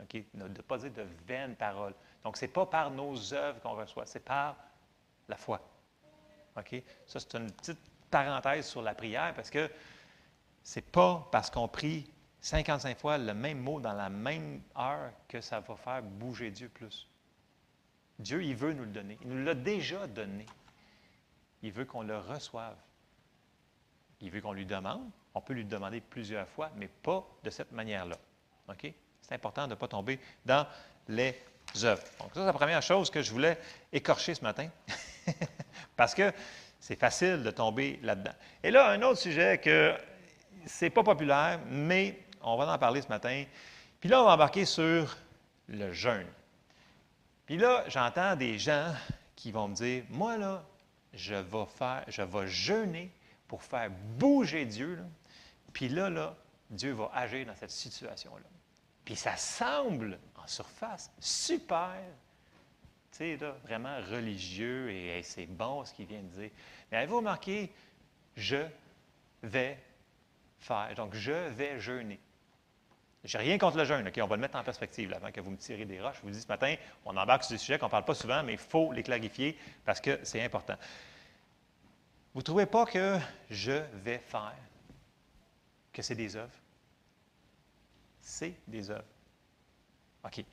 OK? Ne de ne pas dire de vaines paroles. Donc, ce n'est pas par nos œuvres qu'on reçoit, c'est par la foi. OK? Ça, c'est une petite parenthèse sur la prière parce que ce n'est pas parce qu'on prie 55 fois le même mot dans la même heure que ça va faire bouger Dieu plus. Dieu, il veut nous le donner. Il nous l'a déjà donné. Il veut qu'on le reçoive. Il veut qu'on lui demande. On peut lui demander plusieurs fois, mais pas de cette manière-là. OK? C'est important de ne pas tomber dans les œuvres. Donc, ça, c'est la première chose que je voulais écorcher ce matin. Parce que c'est facile de tomber là-dedans. Et là, un autre sujet que c'est pas populaire, mais on va en parler ce matin. Puis là, on va embarquer sur le jeûne. Puis là, j'entends des gens qui vont me dire Moi, là, je vais faire, je vais jeûner pour faire bouger Dieu. Puis là, là, Dieu va agir dans cette situation-là. Puis ça semble, en surface, super, tu sais, là, vraiment religieux et c'est bon ce qu'il vient de dire. Mais avez-vous remarqué, je vais faire. Donc, je vais jeûner. Je n'ai rien contre le jeûne, OK? On va le mettre en perspective avant que vous me tirez des roches. Je vous dis ce matin, on embarque sur des sujets qu'on ne parle pas souvent, mais il faut les clarifier parce que c'est important. Vous ne trouvez pas que je vais faire, que c'est des œuvres? C'est des œuvres. OK.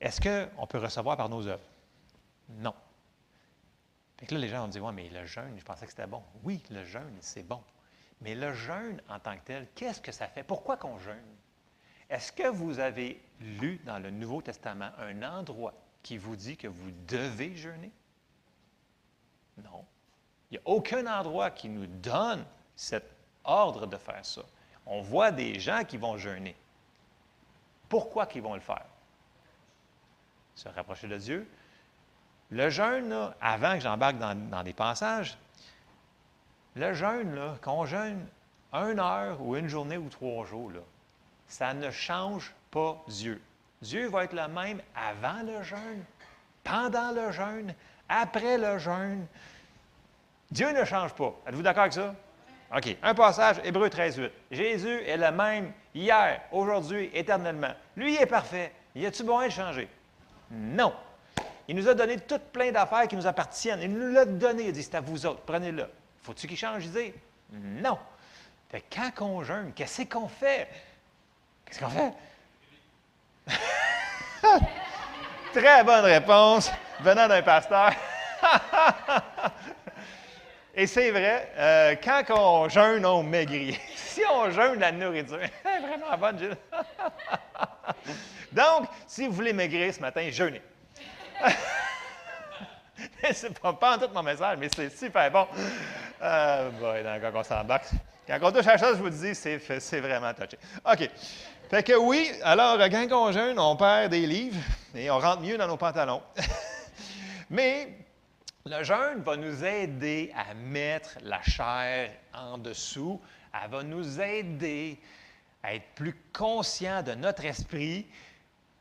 Est-ce qu'on peut recevoir par nos œuvres? Non. Fait que là, les gens vont dire, ouais, mais le jeûne, je pensais que c'était bon. Oui, le jeûne, c'est bon. Mais le jeûne en tant que tel, qu'est-ce que ça fait? Pourquoi qu'on jeûne? Est-ce que vous avez lu dans le Nouveau Testament un endroit qui vous dit que vous devez jeûner? Non. Il n'y a aucun endroit qui nous donne cet ordre de faire ça. On voit des gens qui vont jeûner. Pourquoi qu'ils vont le faire? Se rapprocher de Dieu. Le jeûne, avant que j'embarque dans, des passages, le jeûne, là, qu'on jeûne une heure ou une journée ou trois jours, ça ne change pas Dieu. Dieu va être le même avant le jeûne, pendant le jeûne, après le jeûne. Dieu ne change pas. Êtes-vous d'accord avec ça? OK. Un passage, Hébreu 13, 8. Jésus est le même hier, aujourd'hui, éternellement. Lui est parfait. Y moyen de changer? Non. Il nous a donné tout plein d'affaires qui nous appartiennent. Il nous l'a donné. Il a dit, c'est à vous autres, prenez-le. Faut-tu qu'il change? D'idée? Non. Quand on jeûne, qu'est-ce qu'on fait? Qu'est-ce qu'on fait? Très bonne réponse venant d'un pasteur. Et c'est vrai, euh, quand on jeûne, on maigrit. si on jeûne la nourriture, c'est vraiment bonne, Gilles. Donc, si vous voulez maigrir ce matin, jeûnez. c'est pas, pas en tout mon message, mais c'est super bon. Euh, boy, non, quand on s'embarque. Quand on touche à la chose, je vous dis, c'est, c'est vraiment touché. OK. Fait que oui, alors, quand on jeûne, on perd des livres et on rentre mieux dans nos pantalons. mais le jeûne va nous aider à mettre la chair en dessous. Elle va nous aider à être plus conscient de notre esprit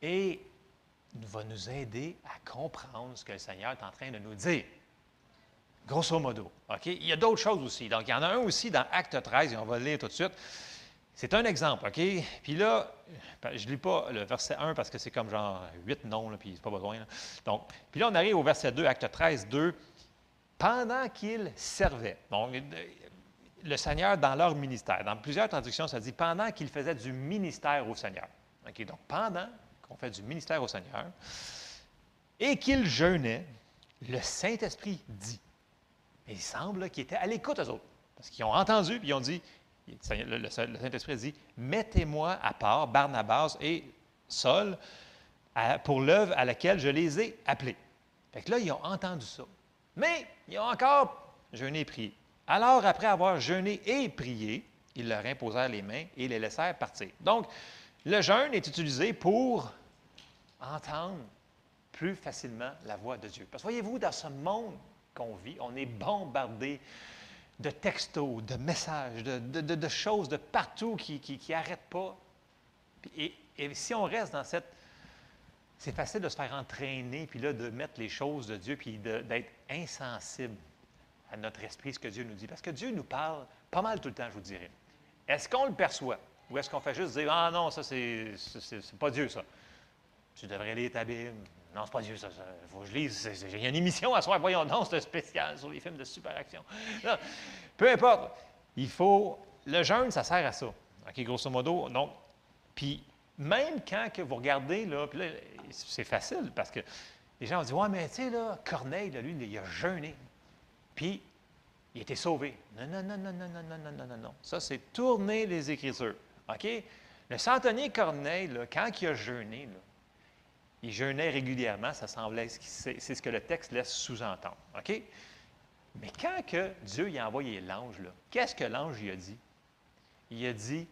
et va nous aider à comprendre ce que le Seigneur est en train de nous dire. Grosso modo. OK? Il y a d'autres choses aussi. Donc, il y en a un aussi dans Acte 13, et on va le lire tout de suite. C'est un exemple, OK? Puis là, ben, je ne lis pas le verset 1 parce que c'est comme genre 8 noms, là, puis c'est pas besoin. Donc, puis là, on arrive au verset 2, Acte 13, 2. Pendant qu'ils servaient. Donc, le Seigneur dans leur ministère. Dans plusieurs traductions, ça dit pendant qu'ils faisaient du ministère au Seigneur. OK? Donc, pendant qu'on fait du ministère au Seigneur et qu'ils jeûnaient, le Saint-Esprit dit. Il semble qu'ils étaient à l'écoute, eux autres. Parce qu'ils ont entendu, puis ils ont dit, le, Saint-Esprit dit, mettez-moi à part Barnabas et Saul pour l'œuvre à laquelle je les ai appelés. Fait que là, ils ont entendu ça. Mais ils ont encore jeûné et prié. Alors, après avoir jeûné et prié, ils leur imposèrent les mains et les laissèrent partir. Donc, le jeûne est utilisé pour entendre plus facilement la voix de Dieu. Parce que voyez-vous, dans ce monde qu'on vit, on est bombardé de textos, de messages, de, choses de partout qui n'arrêtent pas. Puis- Et, si on reste dans cette... C'est facile de se faire entraîner, puis là, de mettre les choses de Dieu, puis d'être insensible à notre esprit, ce que Dieu nous dit. Parce que Dieu nous parle pas mal tout le temps, je vous dirais. Est-ce qu'on le perçoit? Ou est-ce qu'on fait juste dire, ah non, ça, c'est pas Dieu, ça. Tu devrais lire ta Bible. Non, c'est pas Dieu, ça. Il faut que je lise. Il y a une émission à soir. Voyons donc, c'est spécial sur les films de super-action. Peu importe. Il faut. Le jeûne, ça sert à ça. OK, grosso modo. Donc, puis même quand que vous regardez, là, puis là, c'est facile parce que les gens vont dire Ouais, mais tu sais, là, Corneille, lui, il a jeûné. Puis, il été sauvé. Non, non, non, non, non, non, non, non, non, non. Ça, c'est tourner les Écritures. OK? Le centenier Corneille, là, quand il a jeûné, là, il jeûnait régulièrement, ça semblait, c'est ce que le texte laisse sous-entendre. OK? Mais quand que Dieu y a envoyé l'ange, qu'est-ce que l'ange lui a dit? Il a dit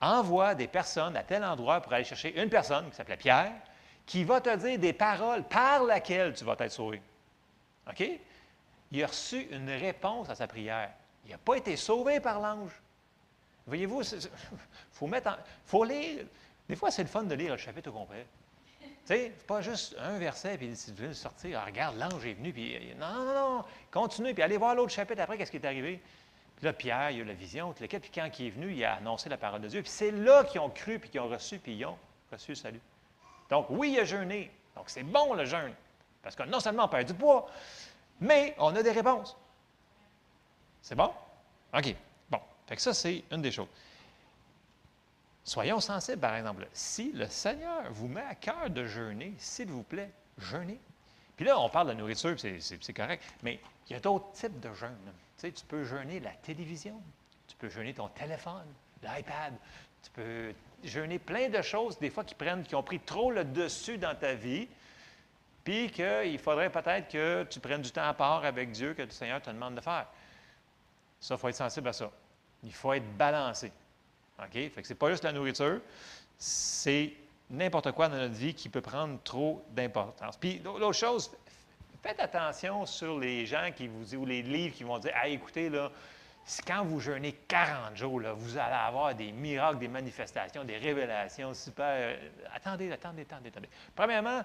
Envoie des personnes à tel endroit pour aller chercher une personne qui s'appelait Pierre, qui va te dire des paroles par lesquelles tu vas être sauvé. OK? Il a reçu une réponse à sa prière. Il n'a pas été sauvé par l'ange. Voyez-vous, il faut mettre en- faut lire. Des fois, c'est le fun de lire le chapitre au complet. Sais, c'est pas juste un verset, puis si tu veux le sortir, ah, regarde, l'ange est venu, puis non, non, non, continue, puis allez voir l'autre chapitre après, qu'est-ce qui est arrivé. Puis là, Pierre, il a la vision, puis quand il est venu, il a annoncé la parole de Dieu. Puis c'est là qu'ils ont cru, puis qu'ils ont reçu, puis ils ont reçu le salut. Donc, oui, il a jeûné. Donc, c'est bon le jeûne. Parce que non seulement on perd du poids, mais on a des réponses. C'est bon? OK. Bon. Fait que ça, c'est une des choses. Soyons sensibles, par exemple. Si le Seigneur vous met à cœur de jeûner, s'il vous plaît, jeûnez. Puis là, on parle de nourriture, c'est- correct, mais il y a d'autres types de jeûne. Tu sais, tu peux jeûner la télévision, tu peux jeûner ton téléphone, l'iPad, tu peux jeûner plein de choses, des fois qui prennent, qui ont pris trop le dessus dans ta vie, puis qu'il faudrait peut-être que tu prennes du temps à part avec Dieu que le Seigneur te demande de faire. Ça, il faut être sensible à ça. Il faut être balancé. OK? Fait que c'est pas juste la nourriture, c'est n'importe quoi dans notre vie qui peut prendre trop d'importance. Puis l'autre chose, faites attention sur les gens qui vous ou les livres qui vont dire, ah, écoutez, là, quand vous jeûnez 40 jours, là, vous allez avoir des miracles, des manifestations, des révélations super. Attendez, attendez, attendez, attendez. Premièrement,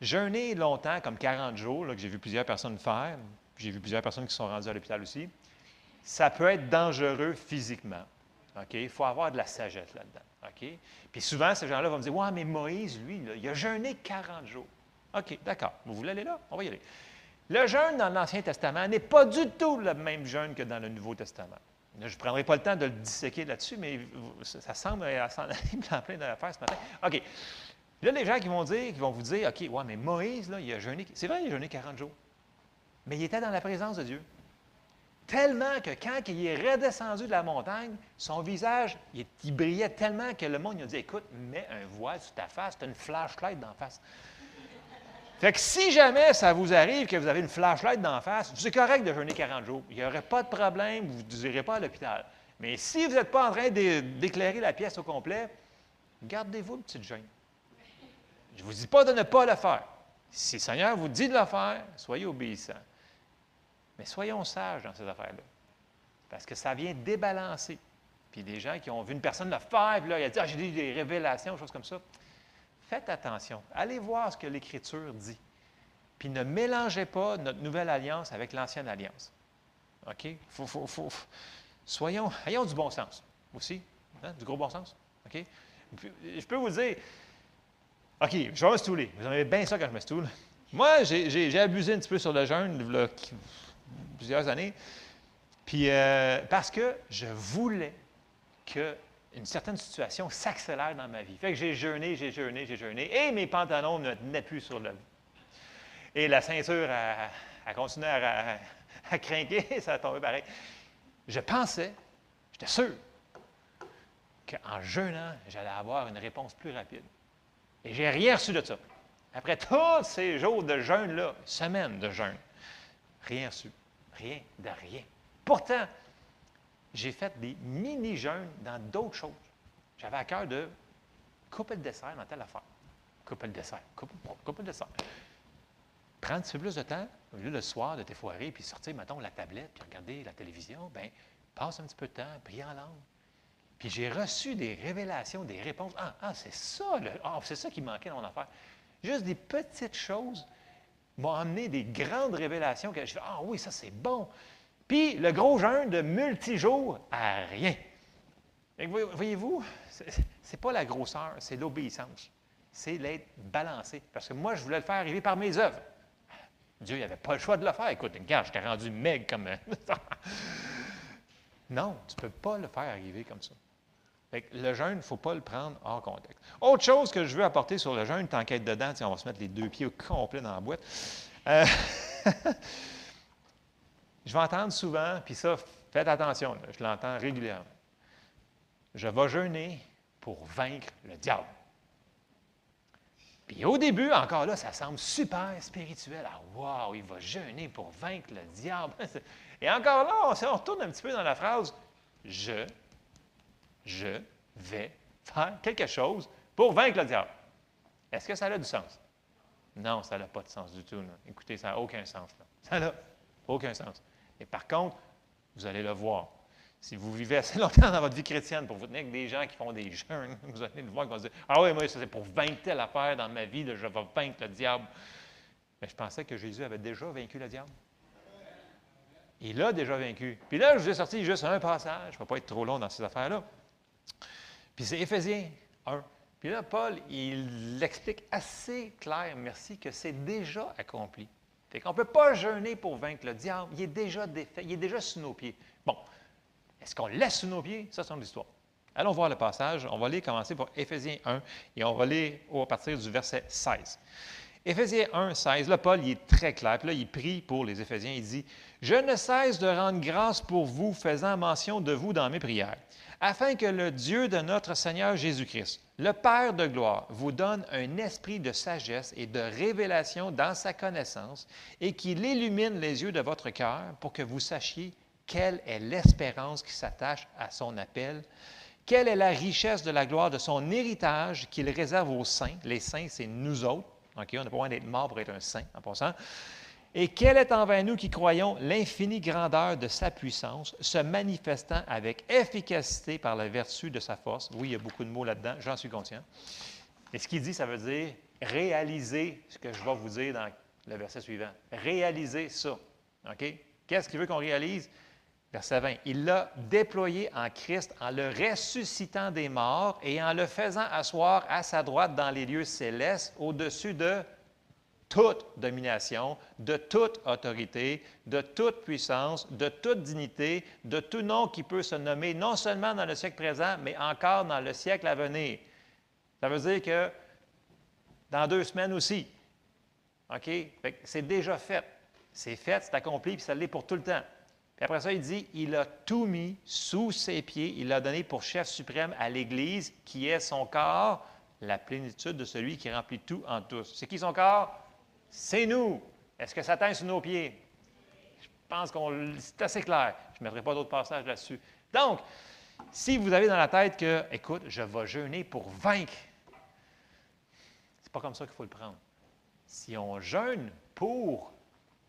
jeûner longtemps, comme 40 jours, là, que j'ai vu plusieurs personnes faire, j'ai vu plusieurs personnes qui sont rendues à l'hôpital aussi, ça peut être dangereux physiquement. OK? Il faut avoir de la sagesse là-dedans. OK? Puis souvent, ces gens-là vont me dire Ouais, mais Moïse, lui, il a jeûné 40 jours. OK, d'accord. Vous voulez aller là? On va y aller. Le jeûne dans l'Ancien Testament n'est pas du tout le même jeûne que dans le Nouveau Testament. Je ne prendrai pas le temps de le disséquer là-dessus, mais ça, semble s'en aller en plein d'affaires ce matin. OK. Là, les gens qui vont dire, qui vont vous dire, OK, ouais, mais Moïse, là, il a jeûné. C'est vrai, il a jeûné 40 jours. Mais il était dans la présence de Dieu. Tellement que quand il est redescendu de la montagne, son visage, il, il brillait tellement que le monde il a dit Écoute, mets un voile sur ta face, tu as une flashlight d'en face. Fait que si jamais ça vous arrive que vous avez une flashlight d'en face, c'est correct de jeûner 40 jours. Il n'y aurait pas de problème, vous n'irez pas à l'hôpital. Mais si vous n'êtes pas en train d'é- d'éclairer la pièce au complet, gardez-vous une petite jeûne. Je ne vous dis pas de ne pas le faire. Si le Seigneur vous dit de le faire, soyez obéissants. Mais soyons sages dans ces affaires-là. Parce que ça vient débalancer. puis des gens qui ont vu une personne le faire, puis là, il a dit Ah, j'ai eu des révélations, choses comme ça. Faites attention. Allez voir ce que l'Écriture dit. Puis ne mélangez pas notre nouvelle alliance avec l'ancienne alliance. OK? Faut, faut, faut, soyons, ayons du bon sens aussi. hein, Du gros bon sens. OK? Je peux vous dire, OK, je vais me stouler. Vous aimez bien ça quand je me stoule. Moi, j'ai- abusé un petit peu sur le jeûne, qui- plusieurs années. Puis, euh, parce que je voulais que une certaine situation s'accélère dans ma vie. Fait que j'ai jeûné, j'ai jeûné, j'ai jeûné, et mes pantalons ne tenaient plus sur le. Et la ceinture a, continué à, à- à craquer, ça a tombé pareil. Je pensais, j'étais sûr, qu'en jeûnant, j'allais avoir une réponse plus rapide. Et j'ai rien reçu de ça. Après tous ces jours de jeûne-là, semaines de jeûne, rien reçu. Rien de rien. Pourtant, j'ai fait des mini-jeûnes dans d'autres choses. J'avais à cœur de couper le dessert dans telle affaire. Couper le dessert. Couper, le dessert. Prendre un petit peu plus de temps, au lieu le soir de t'effoirer, puis sortir, mettons, la tablette, puis regarder la télévision, bien, passe un petit peu de temps, prier en langue. Puis j'ai reçu des révélations, des réponses. Ah, ah, c'est ça, ah, c'est ça qui manquait dans mon affaire. Juste des petites choses m'ont amené des grandes révélations que je fais, ah oui, ça c'est bon. Puis le gros jeûne de multijours à rien. Voyez-vous, c'est- c'est pas la grosseur, c'est l'obéissance. C'est l'être balancé. Parce que moi, je voulais le faire arriver par mes œuvres. Dieu n'avait pas le choix de le faire. Écoute, regarde, je t'ai rendu meg comme. non, tu ne peux pas le faire arriver comme ça. Fait que le jeûne, il ne faut pas le prendre hors contexte. Autre chose que je veux apporter sur le jeûne, t'enquêtes dedans, tiens, on va se mettre les deux pieds au complet dans la boîte. Euh, je vais entendre souvent, puis ça, faites attention, je l'entends régulièrement. Je vais jeûner pour vaincre le diable. Puis au début, encore là, ça semble super spirituel. Ah, wow, il va jeûner pour vaincre le diable. Et encore là, on retourne un petit peu dans la phrase Je, je vais faire quelque chose pour vaincre le diable. Est-ce que ça a du sens? Non, ça n'a pas de sens du tout. Écoutez, ça n'a aucun sens. Ça n'a aucun sens. Et par contre, vous allez le voir. Si vous vivez assez longtemps dans votre vie chrétienne pour vous tenir avec des gens qui font des jeûnes, vous allez le voir qui vont dire Ah oui, moi, ça c'est pour vaincre telle affaire dans ma vie, je vais vaincre le diable. Mais je pensais que Jésus avait déjà vaincu le diable. Il l'a déjà vaincu. Puis là, je vous ai sorti juste un passage. Je ne vais pas être trop long dans ces affaires-là. Puis c'est Éphésiens 1. Puis là, Paul, il l'explique assez clair, merci, que c'est déjà accompli. Fait qu'on ne peut pas jeûner pour vaincre le diable. Il est déjà défait, il est déjà sous nos pieds. Bon, est-ce qu'on laisse sous nos pieds? Ça, c'est une histoire. Allons voir le passage. On va aller commencer par Éphésiens 1 et on va au- à partir du verset 16. Éphésiens 1, 16, là, Paul, il est très clair. Puis là, il prie pour les Éphésiens. Il dit Je ne cesse de rendre grâce pour vous, faisant mention de vous dans mes prières, afin que le Dieu de notre Seigneur Jésus-Christ, le Père de gloire, vous donne un esprit de sagesse et de révélation dans sa connaissance, et qu'il illumine les yeux de votre cœur pour que vous sachiez quelle est l'espérance qui s'attache à son appel, quelle est la richesse de la gloire de son héritage qu'il réserve aux saints. Les saints, c'est nous autres. On n'a pas besoin d'être mort pour être un saint, en passant. Et quelle est envers nous qui croyons l'infinie grandeur de sa puissance, se manifestant avec efficacité par la vertu de sa force? Oui, il y a beaucoup de mots là-dedans, j'en suis conscient. Et ce qu'il dit, ça veut dire réaliser ce que je vais vous dire dans le verset suivant. Réaliser ça. OK? Qu'est-ce qu'il veut qu'on réalise? Verset 20. Il l'a déployé en Christ en le ressuscitant des morts et en le faisant asseoir à sa droite dans les lieux célestes au-dessus de toute domination, de toute autorité, de toute puissance, de toute dignité, de tout nom qui peut se nommer non seulement dans le siècle présent, mais encore dans le siècle à venir. Ça veut dire que dans deux semaines aussi. OK? C'est déjà fait. C'est fait, c'est accompli, puis ça l'est pour tout le temps. Puis après ça, il dit, il a tout mis sous ses pieds, il l'a donné pour chef suprême à l'Église, qui est son corps, la plénitude de celui qui remplit tout en tous. C'est qui son corps? C'est nous. Est-ce que ça atteint sous nos pieds? Je pense qu'on c'est assez clair. Je ne mettrai pas d'autres passages là-dessus. Donc, si vous avez dans la tête que, écoute, je vais jeûner pour vaincre, c'est pas comme ça qu'il faut le prendre. Si on jeûne pour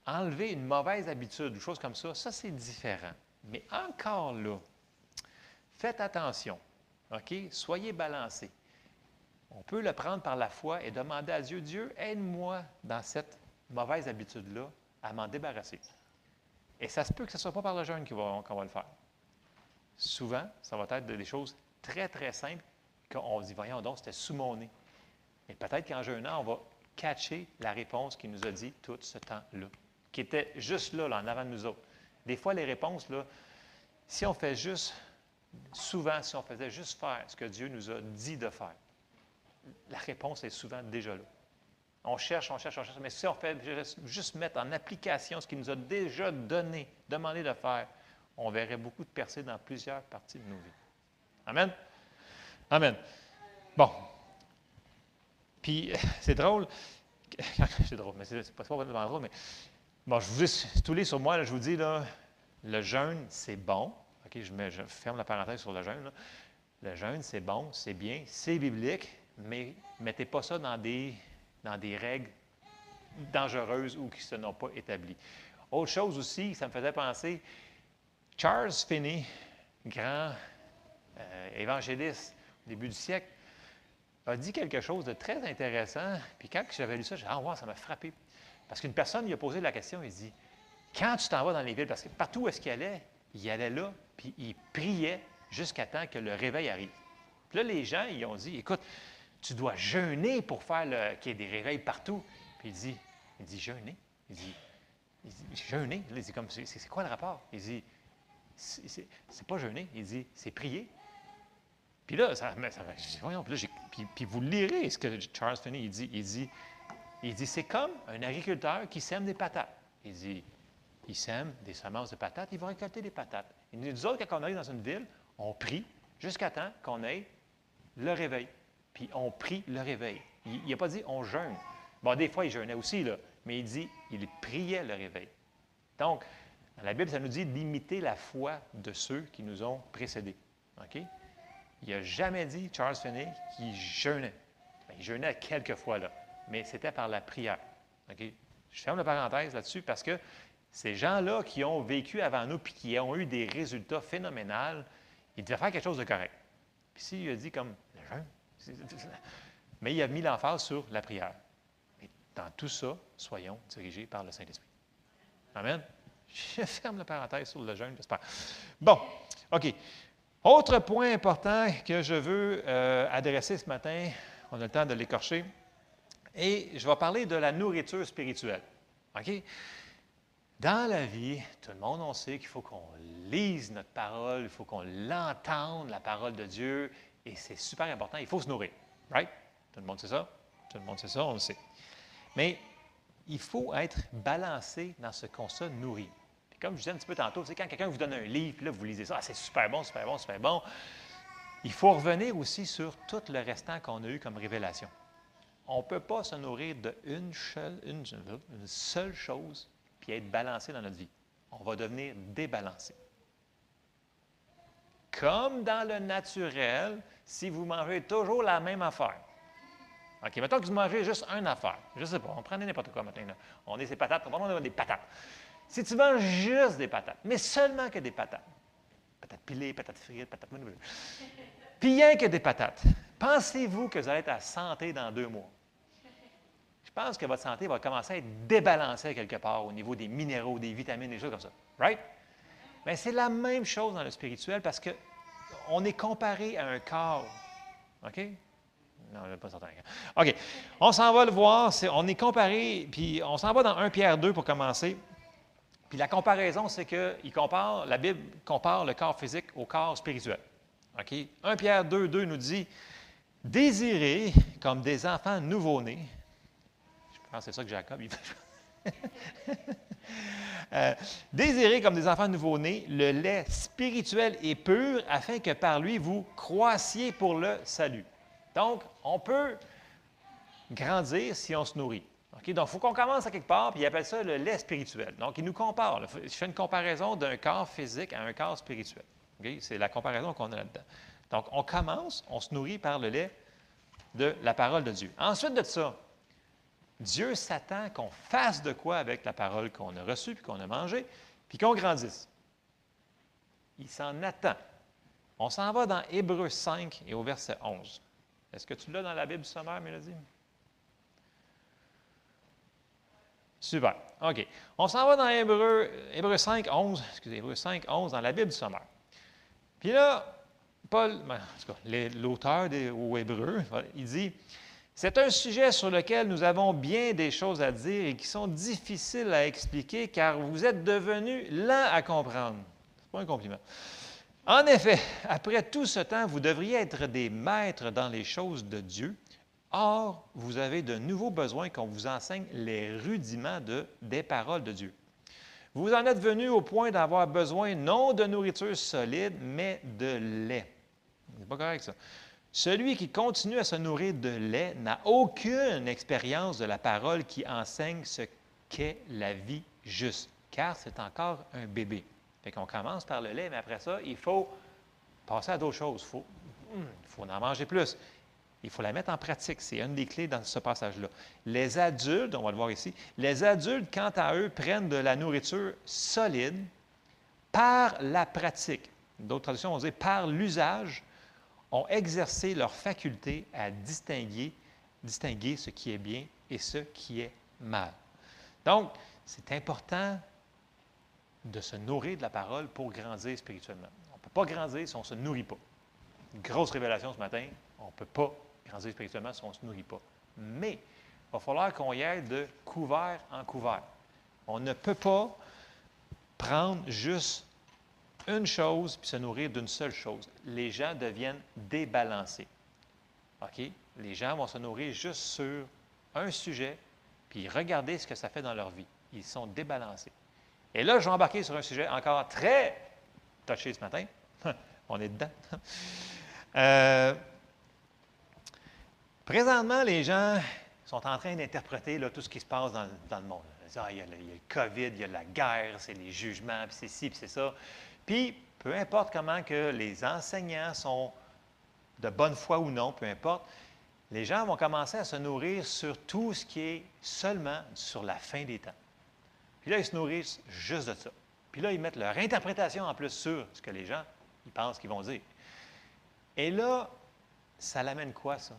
enlever une mauvaise habitude ou chose comme ça, ça c'est différent. Mais encore là, faites attention. OK? Soyez balancés. On peut le prendre par la foi et demander à Dieu, Dieu, aide-moi dans cette mauvaise habitude-là à m'en débarrasser. Et ça se peut que ce ne soit pas par le jeûne qu'on va, le faire. Souvent, ça va être des choses très, très simples qu'on dit, voyons donc, c'était sous mon nez. Et peut-être qu'en jeûnant, on va catcher la réponse qu'il nous a dit tout ce temps-là, qui était juste là, là, en avant de nous autres. Des fois, les réponses, là, si on fait juste, souvent, si on faisait juste faire ce que Dieu nous a dit de faire, la réponse est souvent déjà là. On cherche, on cherche, on cherche, mais si on fait juste mettre en application ce qu'il nous a déjà donné, demandé de faire, on verrait beaucoup de percées dans plusieurs parties de nos vies. Amen? Amen. Bon. Puis, c'est drôle. C'est drôle, mais c'est pas, vraiment drôle, mais bon, je vous tous les sur moi, je vous dis, le jeûne, c'est bon. OK, je, ferme la parenthèse sur le jeûne. Le jeûne, c'est bon, c'est bien, c'est biblique, mais mettez pas ça dans des, dans des règles dangereuses ou qui ne se sont pas établies. Autre chose aussi, ça me faisait penser, Charles Finney, grand euh, évangéliste au début du siècle, a dit quelque chose de très intéressant. Puis quand j'avais lu ça, j'ai dit, ah, ça m'a frappé. Parce qu'une personne lui a posé la question, il dit, quand tu t'en vas dans les villes, parce que partout où est-ce qu'il allait, il allait là, puis il priait jusqu'à temps que le réveil arrive. Puis là, les gens, ils ont dit, écoute, tu dois jeûner pour faire le, qu'il y ait des réveils partout. Puis il dit, il dit, jeûner? Il dit, il dit jeûner? Il dit, comme, c'est, quoi le rapport? Il dit, c'est, pas jeûner. Il dit, c'est prier. Puis là, ça, ça, voyons, puis, là, puis- puis vous lirez ce que Charles Finney il dit. Il dit, il dit, c'est comme un agriculteur qui sème des patates. Il dit, il sème des semences de patates, il va récolter des patates. Il dit, nous autres, quand on arrive dans une ville, on prie jusqu'à temps qu'on ait le réveil. Puis on prie le réveil. Il n'a pas dit on jeûne. Bon, des fois, il jeûnait aussi, mais il dit il priait le réveil. Donc, dans la Bible, ça nous dit d'imiter la foi de ceux qui nous ont précédés. OK? Il n'a jamais dit, Charles Finney, qu'il jeûnait. Ben, il jeûnait quelques fois, là, mais c'était par la prière. OK? Je ferme la parenthèse là-dessus parce que ces gens-là qui ont vécu avant nous puis qui ont eu des résultats phénoménaux, ils devaient faire quelque chose de correct. Puis s'il a dit comme jeûne, mais il a mis l'emphase sur la prière. Dans tout ça, soyons dirigés par le Saint-Esprit. Amen. Je ferme la parenthèse sur le jeûne, j'espère. Bon, OK. Autre point important que je veux euh, adresser ce matin, on a le temps de l'écorcher, et je vais parler de la nourriture spirituelle. OK? Dans la vie, tout le monde, on sait qu'il faut qu'on lise notre parole, il faut qu'on l'entende, la parole de Dieu, et c'est super important, il faut se nourrir. Right? Tout le monde sait ça? Tout le monde sait ça, on le sait. Mais il faut être balancé dans ce qu'on se nourrit. Puis comme je disais un petit peu tantôt, sais, quand quelqu'un vous donne un livre, là, vous lisez ça, ah, c'est super bon, super bon, super bon, il faut revenir aussi sur tout le restant qu'on a eu comme révélation. On ne peut pas se nourrir d'une seule, une, une seule chose puis être balancé dans notre vie. On va devenir débalancé. Comme dans le naturel, si vous mangez toujours la même affaire. OK, mettons que vous mangez juste une affaire. Je sais pas, on prenait n'importe quoi. Là. On est ces patates, on manger des patates. Si tu manges juste des patates, mais seulement que des patates, patates pilées, patates frites, patates... Puis rien que des patates, pensez-vous que vous allez être à santé dans deux mois? Je pense que votre santé va commencer à être débalancée quelque part au niveau des minéraux, des vitamines, des choses comme ça. Right? Mais c'est la même chose dans le spirituel parce qu'on est comparé à un corps. OK? Non, je pas certain. OK. On s'en va le voir. on est comparé, puis on s'en va dans 1 Pierre 2 pour commencer. Puis la comparaison, c'est que il compare, la Bible compare le corps physique au corps spirituel. OK? 1 Pierre 2, 2 nous dit Désirez comme des enfants nouveau-nés. Je pense que c'est ça que Jacob il. Euh, désirez comme des enfants nouveau-nés le lait spirituel et pur afin que par lui vous croissiez pour le salut. Donc, on peut grandir si on se nourrit. Donc, il faut qu'on commence à quelque part, puis il appelle ça le lait spirituel. Donc, il nous compare. là. Je fais une comparaison d'un corps physique à un corps spirituel. C'est la comparaison qu'on a là-dedans. Donc, on commence, on se nourrit par le lait de la parole de Dieu. Ensuite de ça, Dieu s'attend qu'on fasse de quoi avec la parole qu'on a reçue, puis qu'on a mangée, puis qu'on grandisse. Il s'en attend. On s'en va dans Hébreu 5 et au verset 11. Est-ce que tu l'as dans la Bible sommaire, Mélodie? Super. OK. On s'en va dans Hébreu, Hébreu 5, 11. Excusez, Hébreu 5, 11 dans la Bible sommaire. Puis là, Paul, ben, en tout cas, l'auteur des- au Hébreu, il dit C'est un sujet sur lequel nous avons bien des choses à dire et qui sont difficiles à expliquer car vous êtes devenus lents à comprendre. Ce pas un compliment. En effet, après tout ce temps, vous devriez être des maîtres dans les choses de Dieu. Or, vous avez de nouveaux besoins qu'on vous enseigne les rudiments de, des paroles de Dieu. Vous en êtes venus au point d'avoir besoin non de nourriture solide, mais de lait. C'est pas correct, ça. Celui qui continue à se nourrir de lait n'a aucune expérience de la parole qui enseigne ce qu'est la vie juste, car c'est encore un bébé. Fait qu'on commence par le lait, mais après ça, il faut passer à d'autres choses. Il faut, il faut en manger plus. Il faut la mettre en pratique. C'est une des clés dans ce passage-là. Les adultes, on va le voir ici, les adultes, quant à eux, prennent de la nourriture solide par la pratique. D'autres traductions vont dire par l'usage, ont exercé leur faculté à distinguer, distinguer ce qui est bien et ce qui est mal. Donc, c'est important de se nourrir de la parole pour grandir spirituellement. On ne peut pas grandir si on ne se nourrit pas. Grosse révélation ce matin, on ne peut pas grandir spirituellement si on ne se nourrit pas. Mais il va falloir qu'on y aille de couvert en couvert. On ne peut pas prendre juste une chose puis se nourrir d'une seule chose. Les gens deviennent débalancés. OK? Les gens vont se nourrir juste sur un sujet puis regarder ce que ça fait dans leur vie. Ils sont débalancés. Et là, je vais embarquer sur un sujet encore très touché ce matin. On est dedans. Euh, présentement, les gens sont en train d'interpréter tout ce qui se passe dans, le monde. Ah, il, y a le, il y a le COVID, il y a la guerre, c'est les jugements, puis c'est ci, puis c'est ça. Puis, peu importe comment que les enseignants sont de bonne foi ou non, peu importe, les gens vont commencer à se nourrir sur tout ce qui est seulement sur la fin des temps. Puis là, ils se nourrissent juste de ça. Puis là, ils mettent leur interprétation en plus sur ce que les gens ils pensent qu'ils vont dire. Et là, ça l'amène quoi, ça?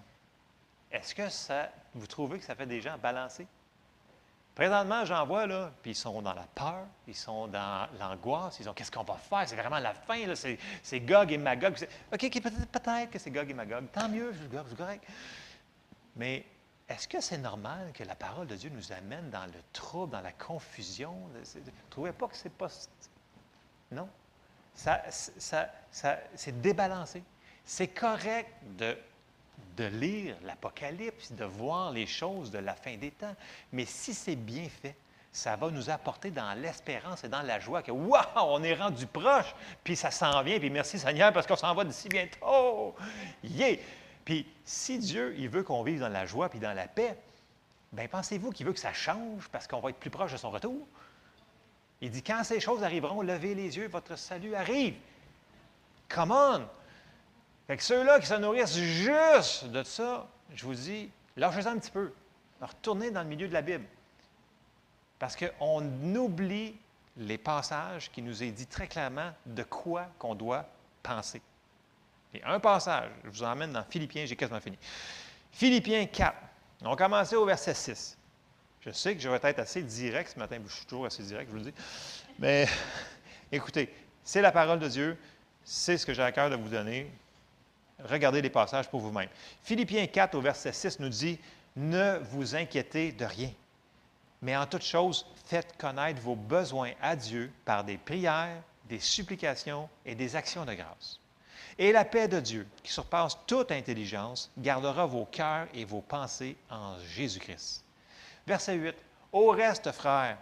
Est-ce que ça, vous trouvez que ça fait des gens balancés? Présentement, j'en vois, là, puis ils sont dans la peur, ils sont dans l'angoisse, ils ont qu'est-ce qu'on va faire? C'est vraiment la fin, là, c'est, c'est Gog et Magog. OK, OK, peut-être, que c'est Gog et Magog. Tant mieux, je Gog, c'est correct. Mais est-ce que c'est normal que la parole de Dieu nous amène dans le trouble, dans la confusion? Vous ne trouvez pas que c'est pas. Non? Ça, ça- ça- c'est débalancé. C'est correct de, de lire l'Apocalypse, de voir les choses de la fin des temps. Mais si c'est bien fait, ça va nous apporter dans l'espérance et dans la joie que, waouh, on est rendu proche, puis ça s'en vient, puis merci Seigneur parce qu'on s'en va d'ici bientôt. Yeah! Puis si Dieu, il veut qu'on vive dans la joie puis dans la paix, bien pensez-vous qu'il veut que ça change parce qu'on va être plus proche de son retour? Il dit, quand ces choses arriveront, levez les yeux, votre salut arrive. Come on! Fait que ceux-là qui se nourrissent juste de ça, je vous dis, lâchez-en un petit peu. Retournez dans le milieu de la Bible. Parce qu'on oublie les passages qui nous est dit très clairement de quoi qu'on doit penser. Et un passage, je vous emmène dans Philippiens, j'ai quasiment fini. Philippiens 4. On commencer au verset 6. Je sais que je vais être assez direct ce matin, je suis toujours assez direct, je vous le dis. Mais écoutez, c'est la parole de Dieu, c'est ce que j'ai à cœur de vous donner. Regardez les passages pour vous-même. Philippiens 4 au verset 6 nous dit, Ne vous inquiétez de rien, mais en toute chose, faites connaître vos besoins à Dieu par des prières, des supplications et des actions de grâce. Et la paix de Dieu, qui surpasse toute intelligence, gardera vos cœurs et vos pensées en Jésus-Christ. Verset 8. Au reste, frères,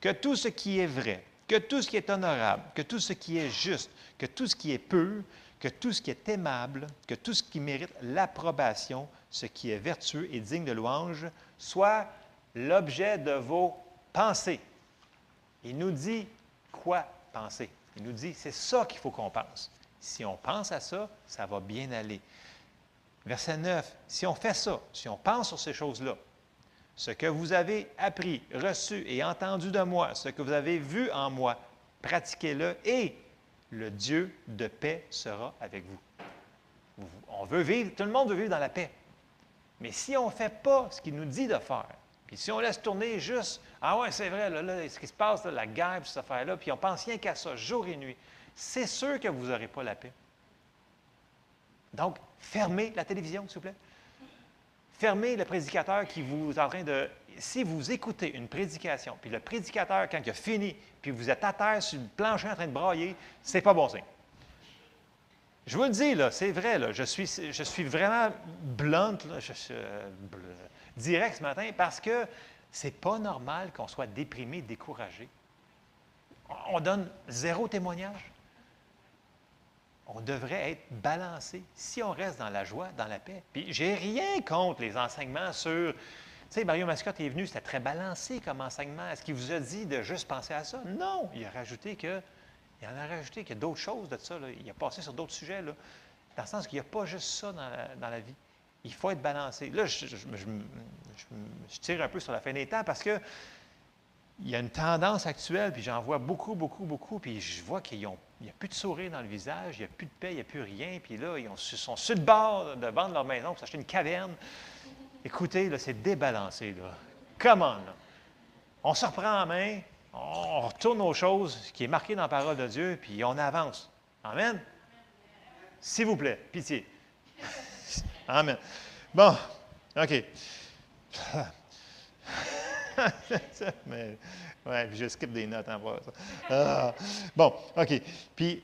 que tout ce qui est vrai, que tout ce qui est honorable, que tout ce qui est juste, que tout ce qui est pur, que tout ce qui est aimable, que tout ce qui mérite l'approbation, ce qui est vertueux et digne de louange, soit l'objet de vos pensées. Il nous dit quoi penser? Il nous dit, c'est ça qu'il faut qu'on pense. Si on pense à ça, ça va bien aller. Verset 9, si on fait ça, si on pense sur ces choses-là, ce que vous avez appris, reçu et entendu de moi, ce que vous avez vu en moi, pratiquez-le et le Dieu de paix sera avec vous. On veut vivre, tout le monde veut vivre dans la paix. Mais si on ne fait pas ce qu'il nous dit de faire, puis si on laisse tourner juste, ah ouais, c'est vrai, là, ce qui se passe, la guerre, puis cette affaire-là, puis on pense rien qu'à ça, jour et nuit, c'est sûr que vous n'aurez pas la paix. Donc, fermez la télévision, s'il vous plaît. Fermez le prédicateur qui vous est en train de. Si vous écoutez une prédication, puis le prédicateur, quand il a fini, puis vous êtes à terre sur le plancher en train de brailler, c'est pas bon signe. Je vous le dis, là, c'est vrai, là, je, suis, je suis vraiment blunt, là, je, euh, direct ce matin, parce que c'est pas normal qu'on soit déprimé, découragé. On donne zéro témoignage. On devrait être balancé si on reste dans la joie, dans la paix. Puis j'ai rien contre les enseignements sur. Tu sais, Mario Mascotte est venu, c'était très balancé comme enseignement. Est-ce qu'il vous a dit de juste penser à ça? Non! Il a rajouté que. Il en a rajouté qu'il y a d'autres choses de ça. Il a passé sur d'autres sujets. Dans le sens qu'il n'y a pas juste ça dans la, vie. Il faut être balancé. Là, je, je, tire un peu sur la fin des temps parce que il y a une tendance actuelle, puis j'en vois beaucoup, beaucoup, beaucoup, puis je vois qu'il n'y a plus de sourire dans le visage, il n'y a plus de paix, il n'y a plus rien, puis là, ils sont sur le bord de vendre leur maison pour s'acheter une caverne. Écoutez, là, c'est débalancé, là. Come on, On se reprend en main, on retourne aux choses, qui est marqué dans la parole de Dieu, puis on avance. Amen? S'il vous plaît, pitié. Amen. Bon, OK. Mais, ouais, puis je skip des notes en. Ah. bon, OK. Puis,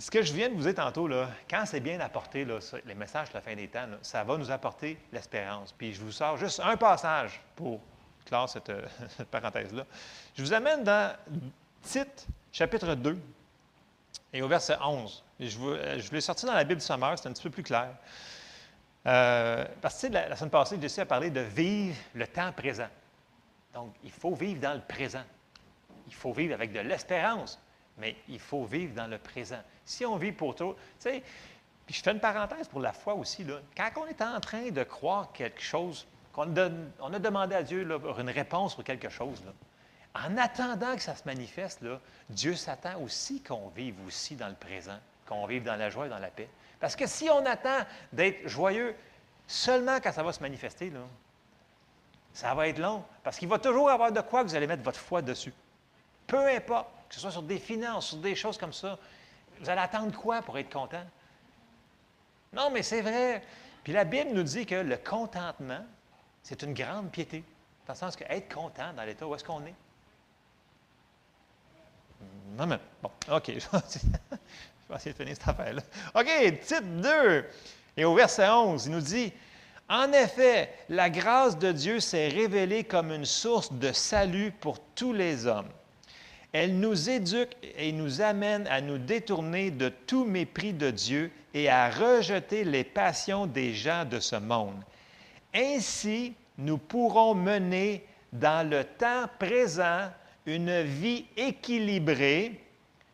ce que je viens de vous dire tantôt, là, quand c'est bien apporté, les messages de la fin des temps, ça va nous apporter l'espérance. Puis, je vous sors juste un passage pour clore cette, cette parenthèse-là. Je vous amène dans Tite, chapitre 2, et au verset 11. je, vous, l'ai sorti dans la Bible du Sommeur, c'est un petit peu plus clair. Euh, parce que la, semaine passée, Jessie a parlé de vivre le temps présent. Donc, il faut vivre dans le présent. Il faut vivre avec de l'espérance, mais il faut vivre dans le présent. Si on vit pour tout, tu sais, puis je fais une parenthèse pour la foi aussi, là. quand on est en train de croire quelque chose, qu'on on a demandé à Dieu là, une réponse pour quelque chose, là, en attendant que ça se manifeste, là, Dieu s'attend aussi qu'on vive aussi dans le présent, qu'on vive dans la joie et dans la paix. Parce que si on attend d'être joyeux seulement quand ça va se manifester, là, ça va être long, parce qu'il va toujours avoir de quoi que vous allez mettre votre foi dessus. Peu importe, que ce soit sur des finances, sur des choses comme ça, vous allez attendre quoi pour être content? Non, mais c'est vrai. Puis la Bible nous dit que le contentement, c'est une grande piété. Dans le sens que être content dans l'état où est-ce qu'on est. Non, mais, bon, OK. je vais essayer de finir cette affaire-là. OK, titre 2. Et au verset 11, il nous dit en effet, la grâce de Dieu s'est révélée comme une source de salut pour tous les hommes. Elle nous éduque et nous amène à nous détourner de tout mépris de Dieu et à rejeter les passions des gens de ce monde. Ainsi, nous pourrons mener dans le temps présent une vie équilibrée,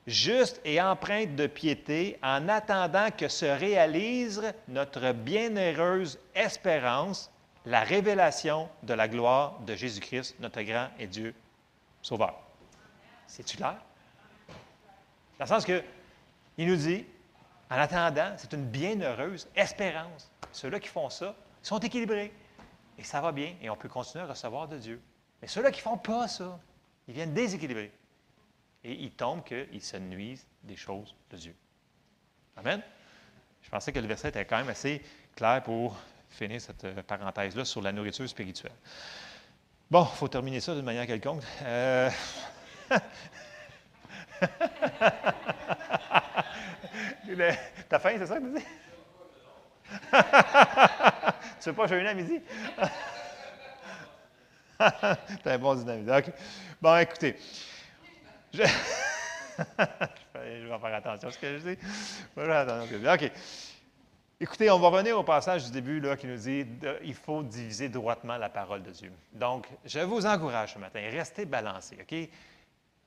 juste et empreinte de piété, en attendant que se réalise notre bienheureuse espérance, la révélation de la gloire de Jésus-Christ, notre grand et Dieu Sauveur. C'est-tu clair? Dans le sens que, il nous dit, en attendant, c'est une bienheureuse espérance. Ceux-là qui font ça sont équilibrés. Et ça va bien, et on peut continuer à recevoir de Dieu. Mais ceux-là qui ne font pas ça, ils viennent déséquilibrer et il tombe qu'ils se nuisent des choses de Dieu. Amen. Je pensais que le verset était quand même assez clair pour finir cette euh, parenthèse-là sur la nourriture spirituelle. Bon, il faut terminer ça d'une manière quelconque. Euh... T'as faim, c'est ça que tu dis? tu veux pas jeûner à midi? T'as un bon dynamisme. Bon, écoutez, je... vais faire attention à ce que je dis. OK. Écoutez, on va revenir au passage du début là, qui nous dit qu'il faut diviser droitement la parole de Dieu. Donc, je vous encourage ce matin, restez balancés, OK?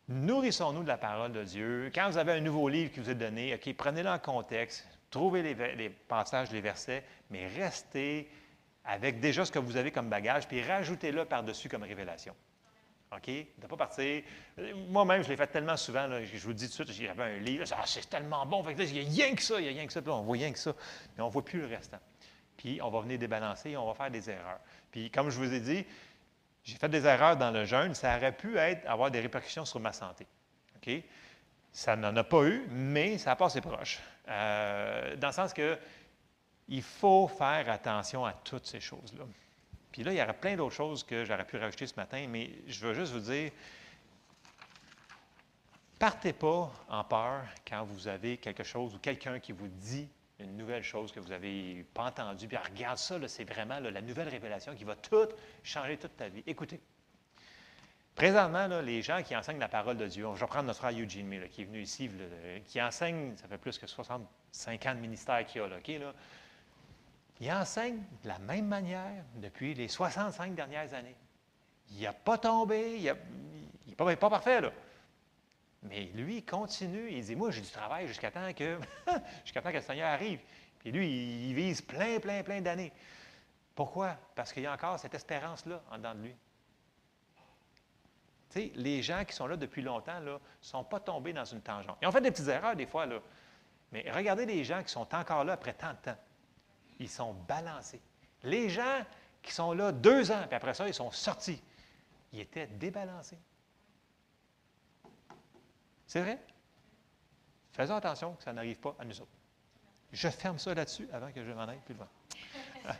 Nourrissons-nous de la parole de Dieu. Quand vous avez un nouveau livre qui vous est donné, OK, prenez-le en contexte, trouvez les, passages, les versets, mais restez avec déjà ce que vous avez comme bagage, puis rajoutez-le par-dessus comme révélation. OK? Ne pas partir. Moi-même, je l'ai fait tellement souvent, je vous dis tout de suite, j'avais un livre, ah, c'est tellement bon, il n'y a rien que ça, il n'y a rien que ça, puis là, on voit rien que ça, mais on ne voit plus le restant. Puis on va venir débalancer, on va faire des erreurs. Puis comme je vous ai dit, j'ai fait des erreurs dans le jeûne, ça aurait pu être, avoir des répercussions sur ma santé. OK? Ça n'en a pas eu, mais ça a passé proche. Euh, dans le sens que il faut faire attention à toutes ces choses-là. Puis là, il y aurait plein d'autres choses que j'aurais pu rajouter ce matin, mais je veux juste vous dire, partez pas en peur quand vous avez quelque chose ou quelqu'un qui vous dit une nouvelle chose que vous n'avez pas entendue. Puis regarde ça, c'est vraiment la nouvelle révélation qui va tout changer toute ta vie. Écoutez, présentement, les gens qui enseignent la parole de Dieu, je vais prendre notre frère Eugene qui est venu ici, qui enseigne, ça fait plus que 65 ans de ministère qu'il a, il enseigne de la même manière depuis les 65 dernières années. Il n'a pas tombé, il n'est pas, pas, parfait, là. Mais lui, il continue, il dit Moi, j'ai du travail jusqu'à temps que temps le Seigneur arrive. Puis lui, il, vise plein, plein, plein d'années. Pourquoi? Parce qu'il y a encore cette espérance-là en dedans de lui. Tu sais, les gens qui sont là depuis longtemps ne sont pas tombés dans une tangente. Ils ont fait des petites erreurs des fois, là. Mais regardez les gens qui sont encore là après tant de temps ils sont balancés. Les gens qui sont là deux ans, puis après ça, ils sont sortis, ils étaient débalancés. C'est vrai? Faisons attention que ça n'arrive pas à nous autres. Je ferme ça là-dessus avant que je m'en aille plus loin.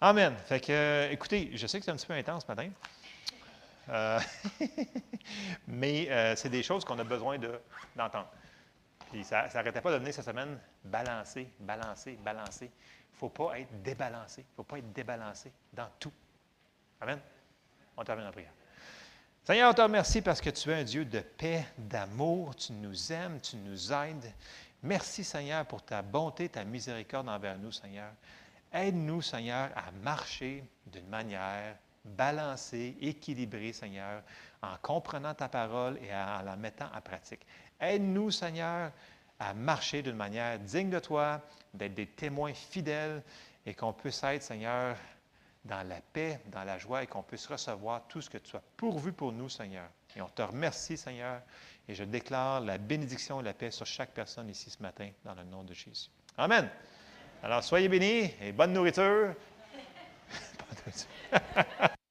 Amen. Fait que, écoutez, je sais que c'est un petit peu intense ce matin. Euh, mais euh, c'est des choses qu'on a besoin d'entendre. Puis ça n'arrêtait pas de venir cette semaine balancer, balancer, balancer. Il ne faut pas être débalancé. Il ne faut pas être débalancé dans tout. Amen. On termine en prière. Seigneur, on te remercie parce que tu es un Dieu de paix, d'amour. Tu nous aimes, tu nous aides. Merci, Seigneur, pour ta bonté, ta miséricorde envers nous, Seigneur. Aide-nous, Seigneur, à marcher d'une manière balancée, équilibrée, Seigneur, en comprenant ta parole et en la mettant en pratique. Aide-nous, Seigneur, à marcher d'une manière digne de toi, d'être des témoins fidèles et qu'on puisse être, Seigneur, dans la paix, dans la joie et qu'on puisse recevoir tout ce que tu as pourvu pour nous, Seigneur. Et on te remercie, Seigneur, et je déclare la bénédiction et la paix sur chaque personne ici ce matin, dans le nom de Jésus. Amen. Alors, soyez bénis et bonne nourriture.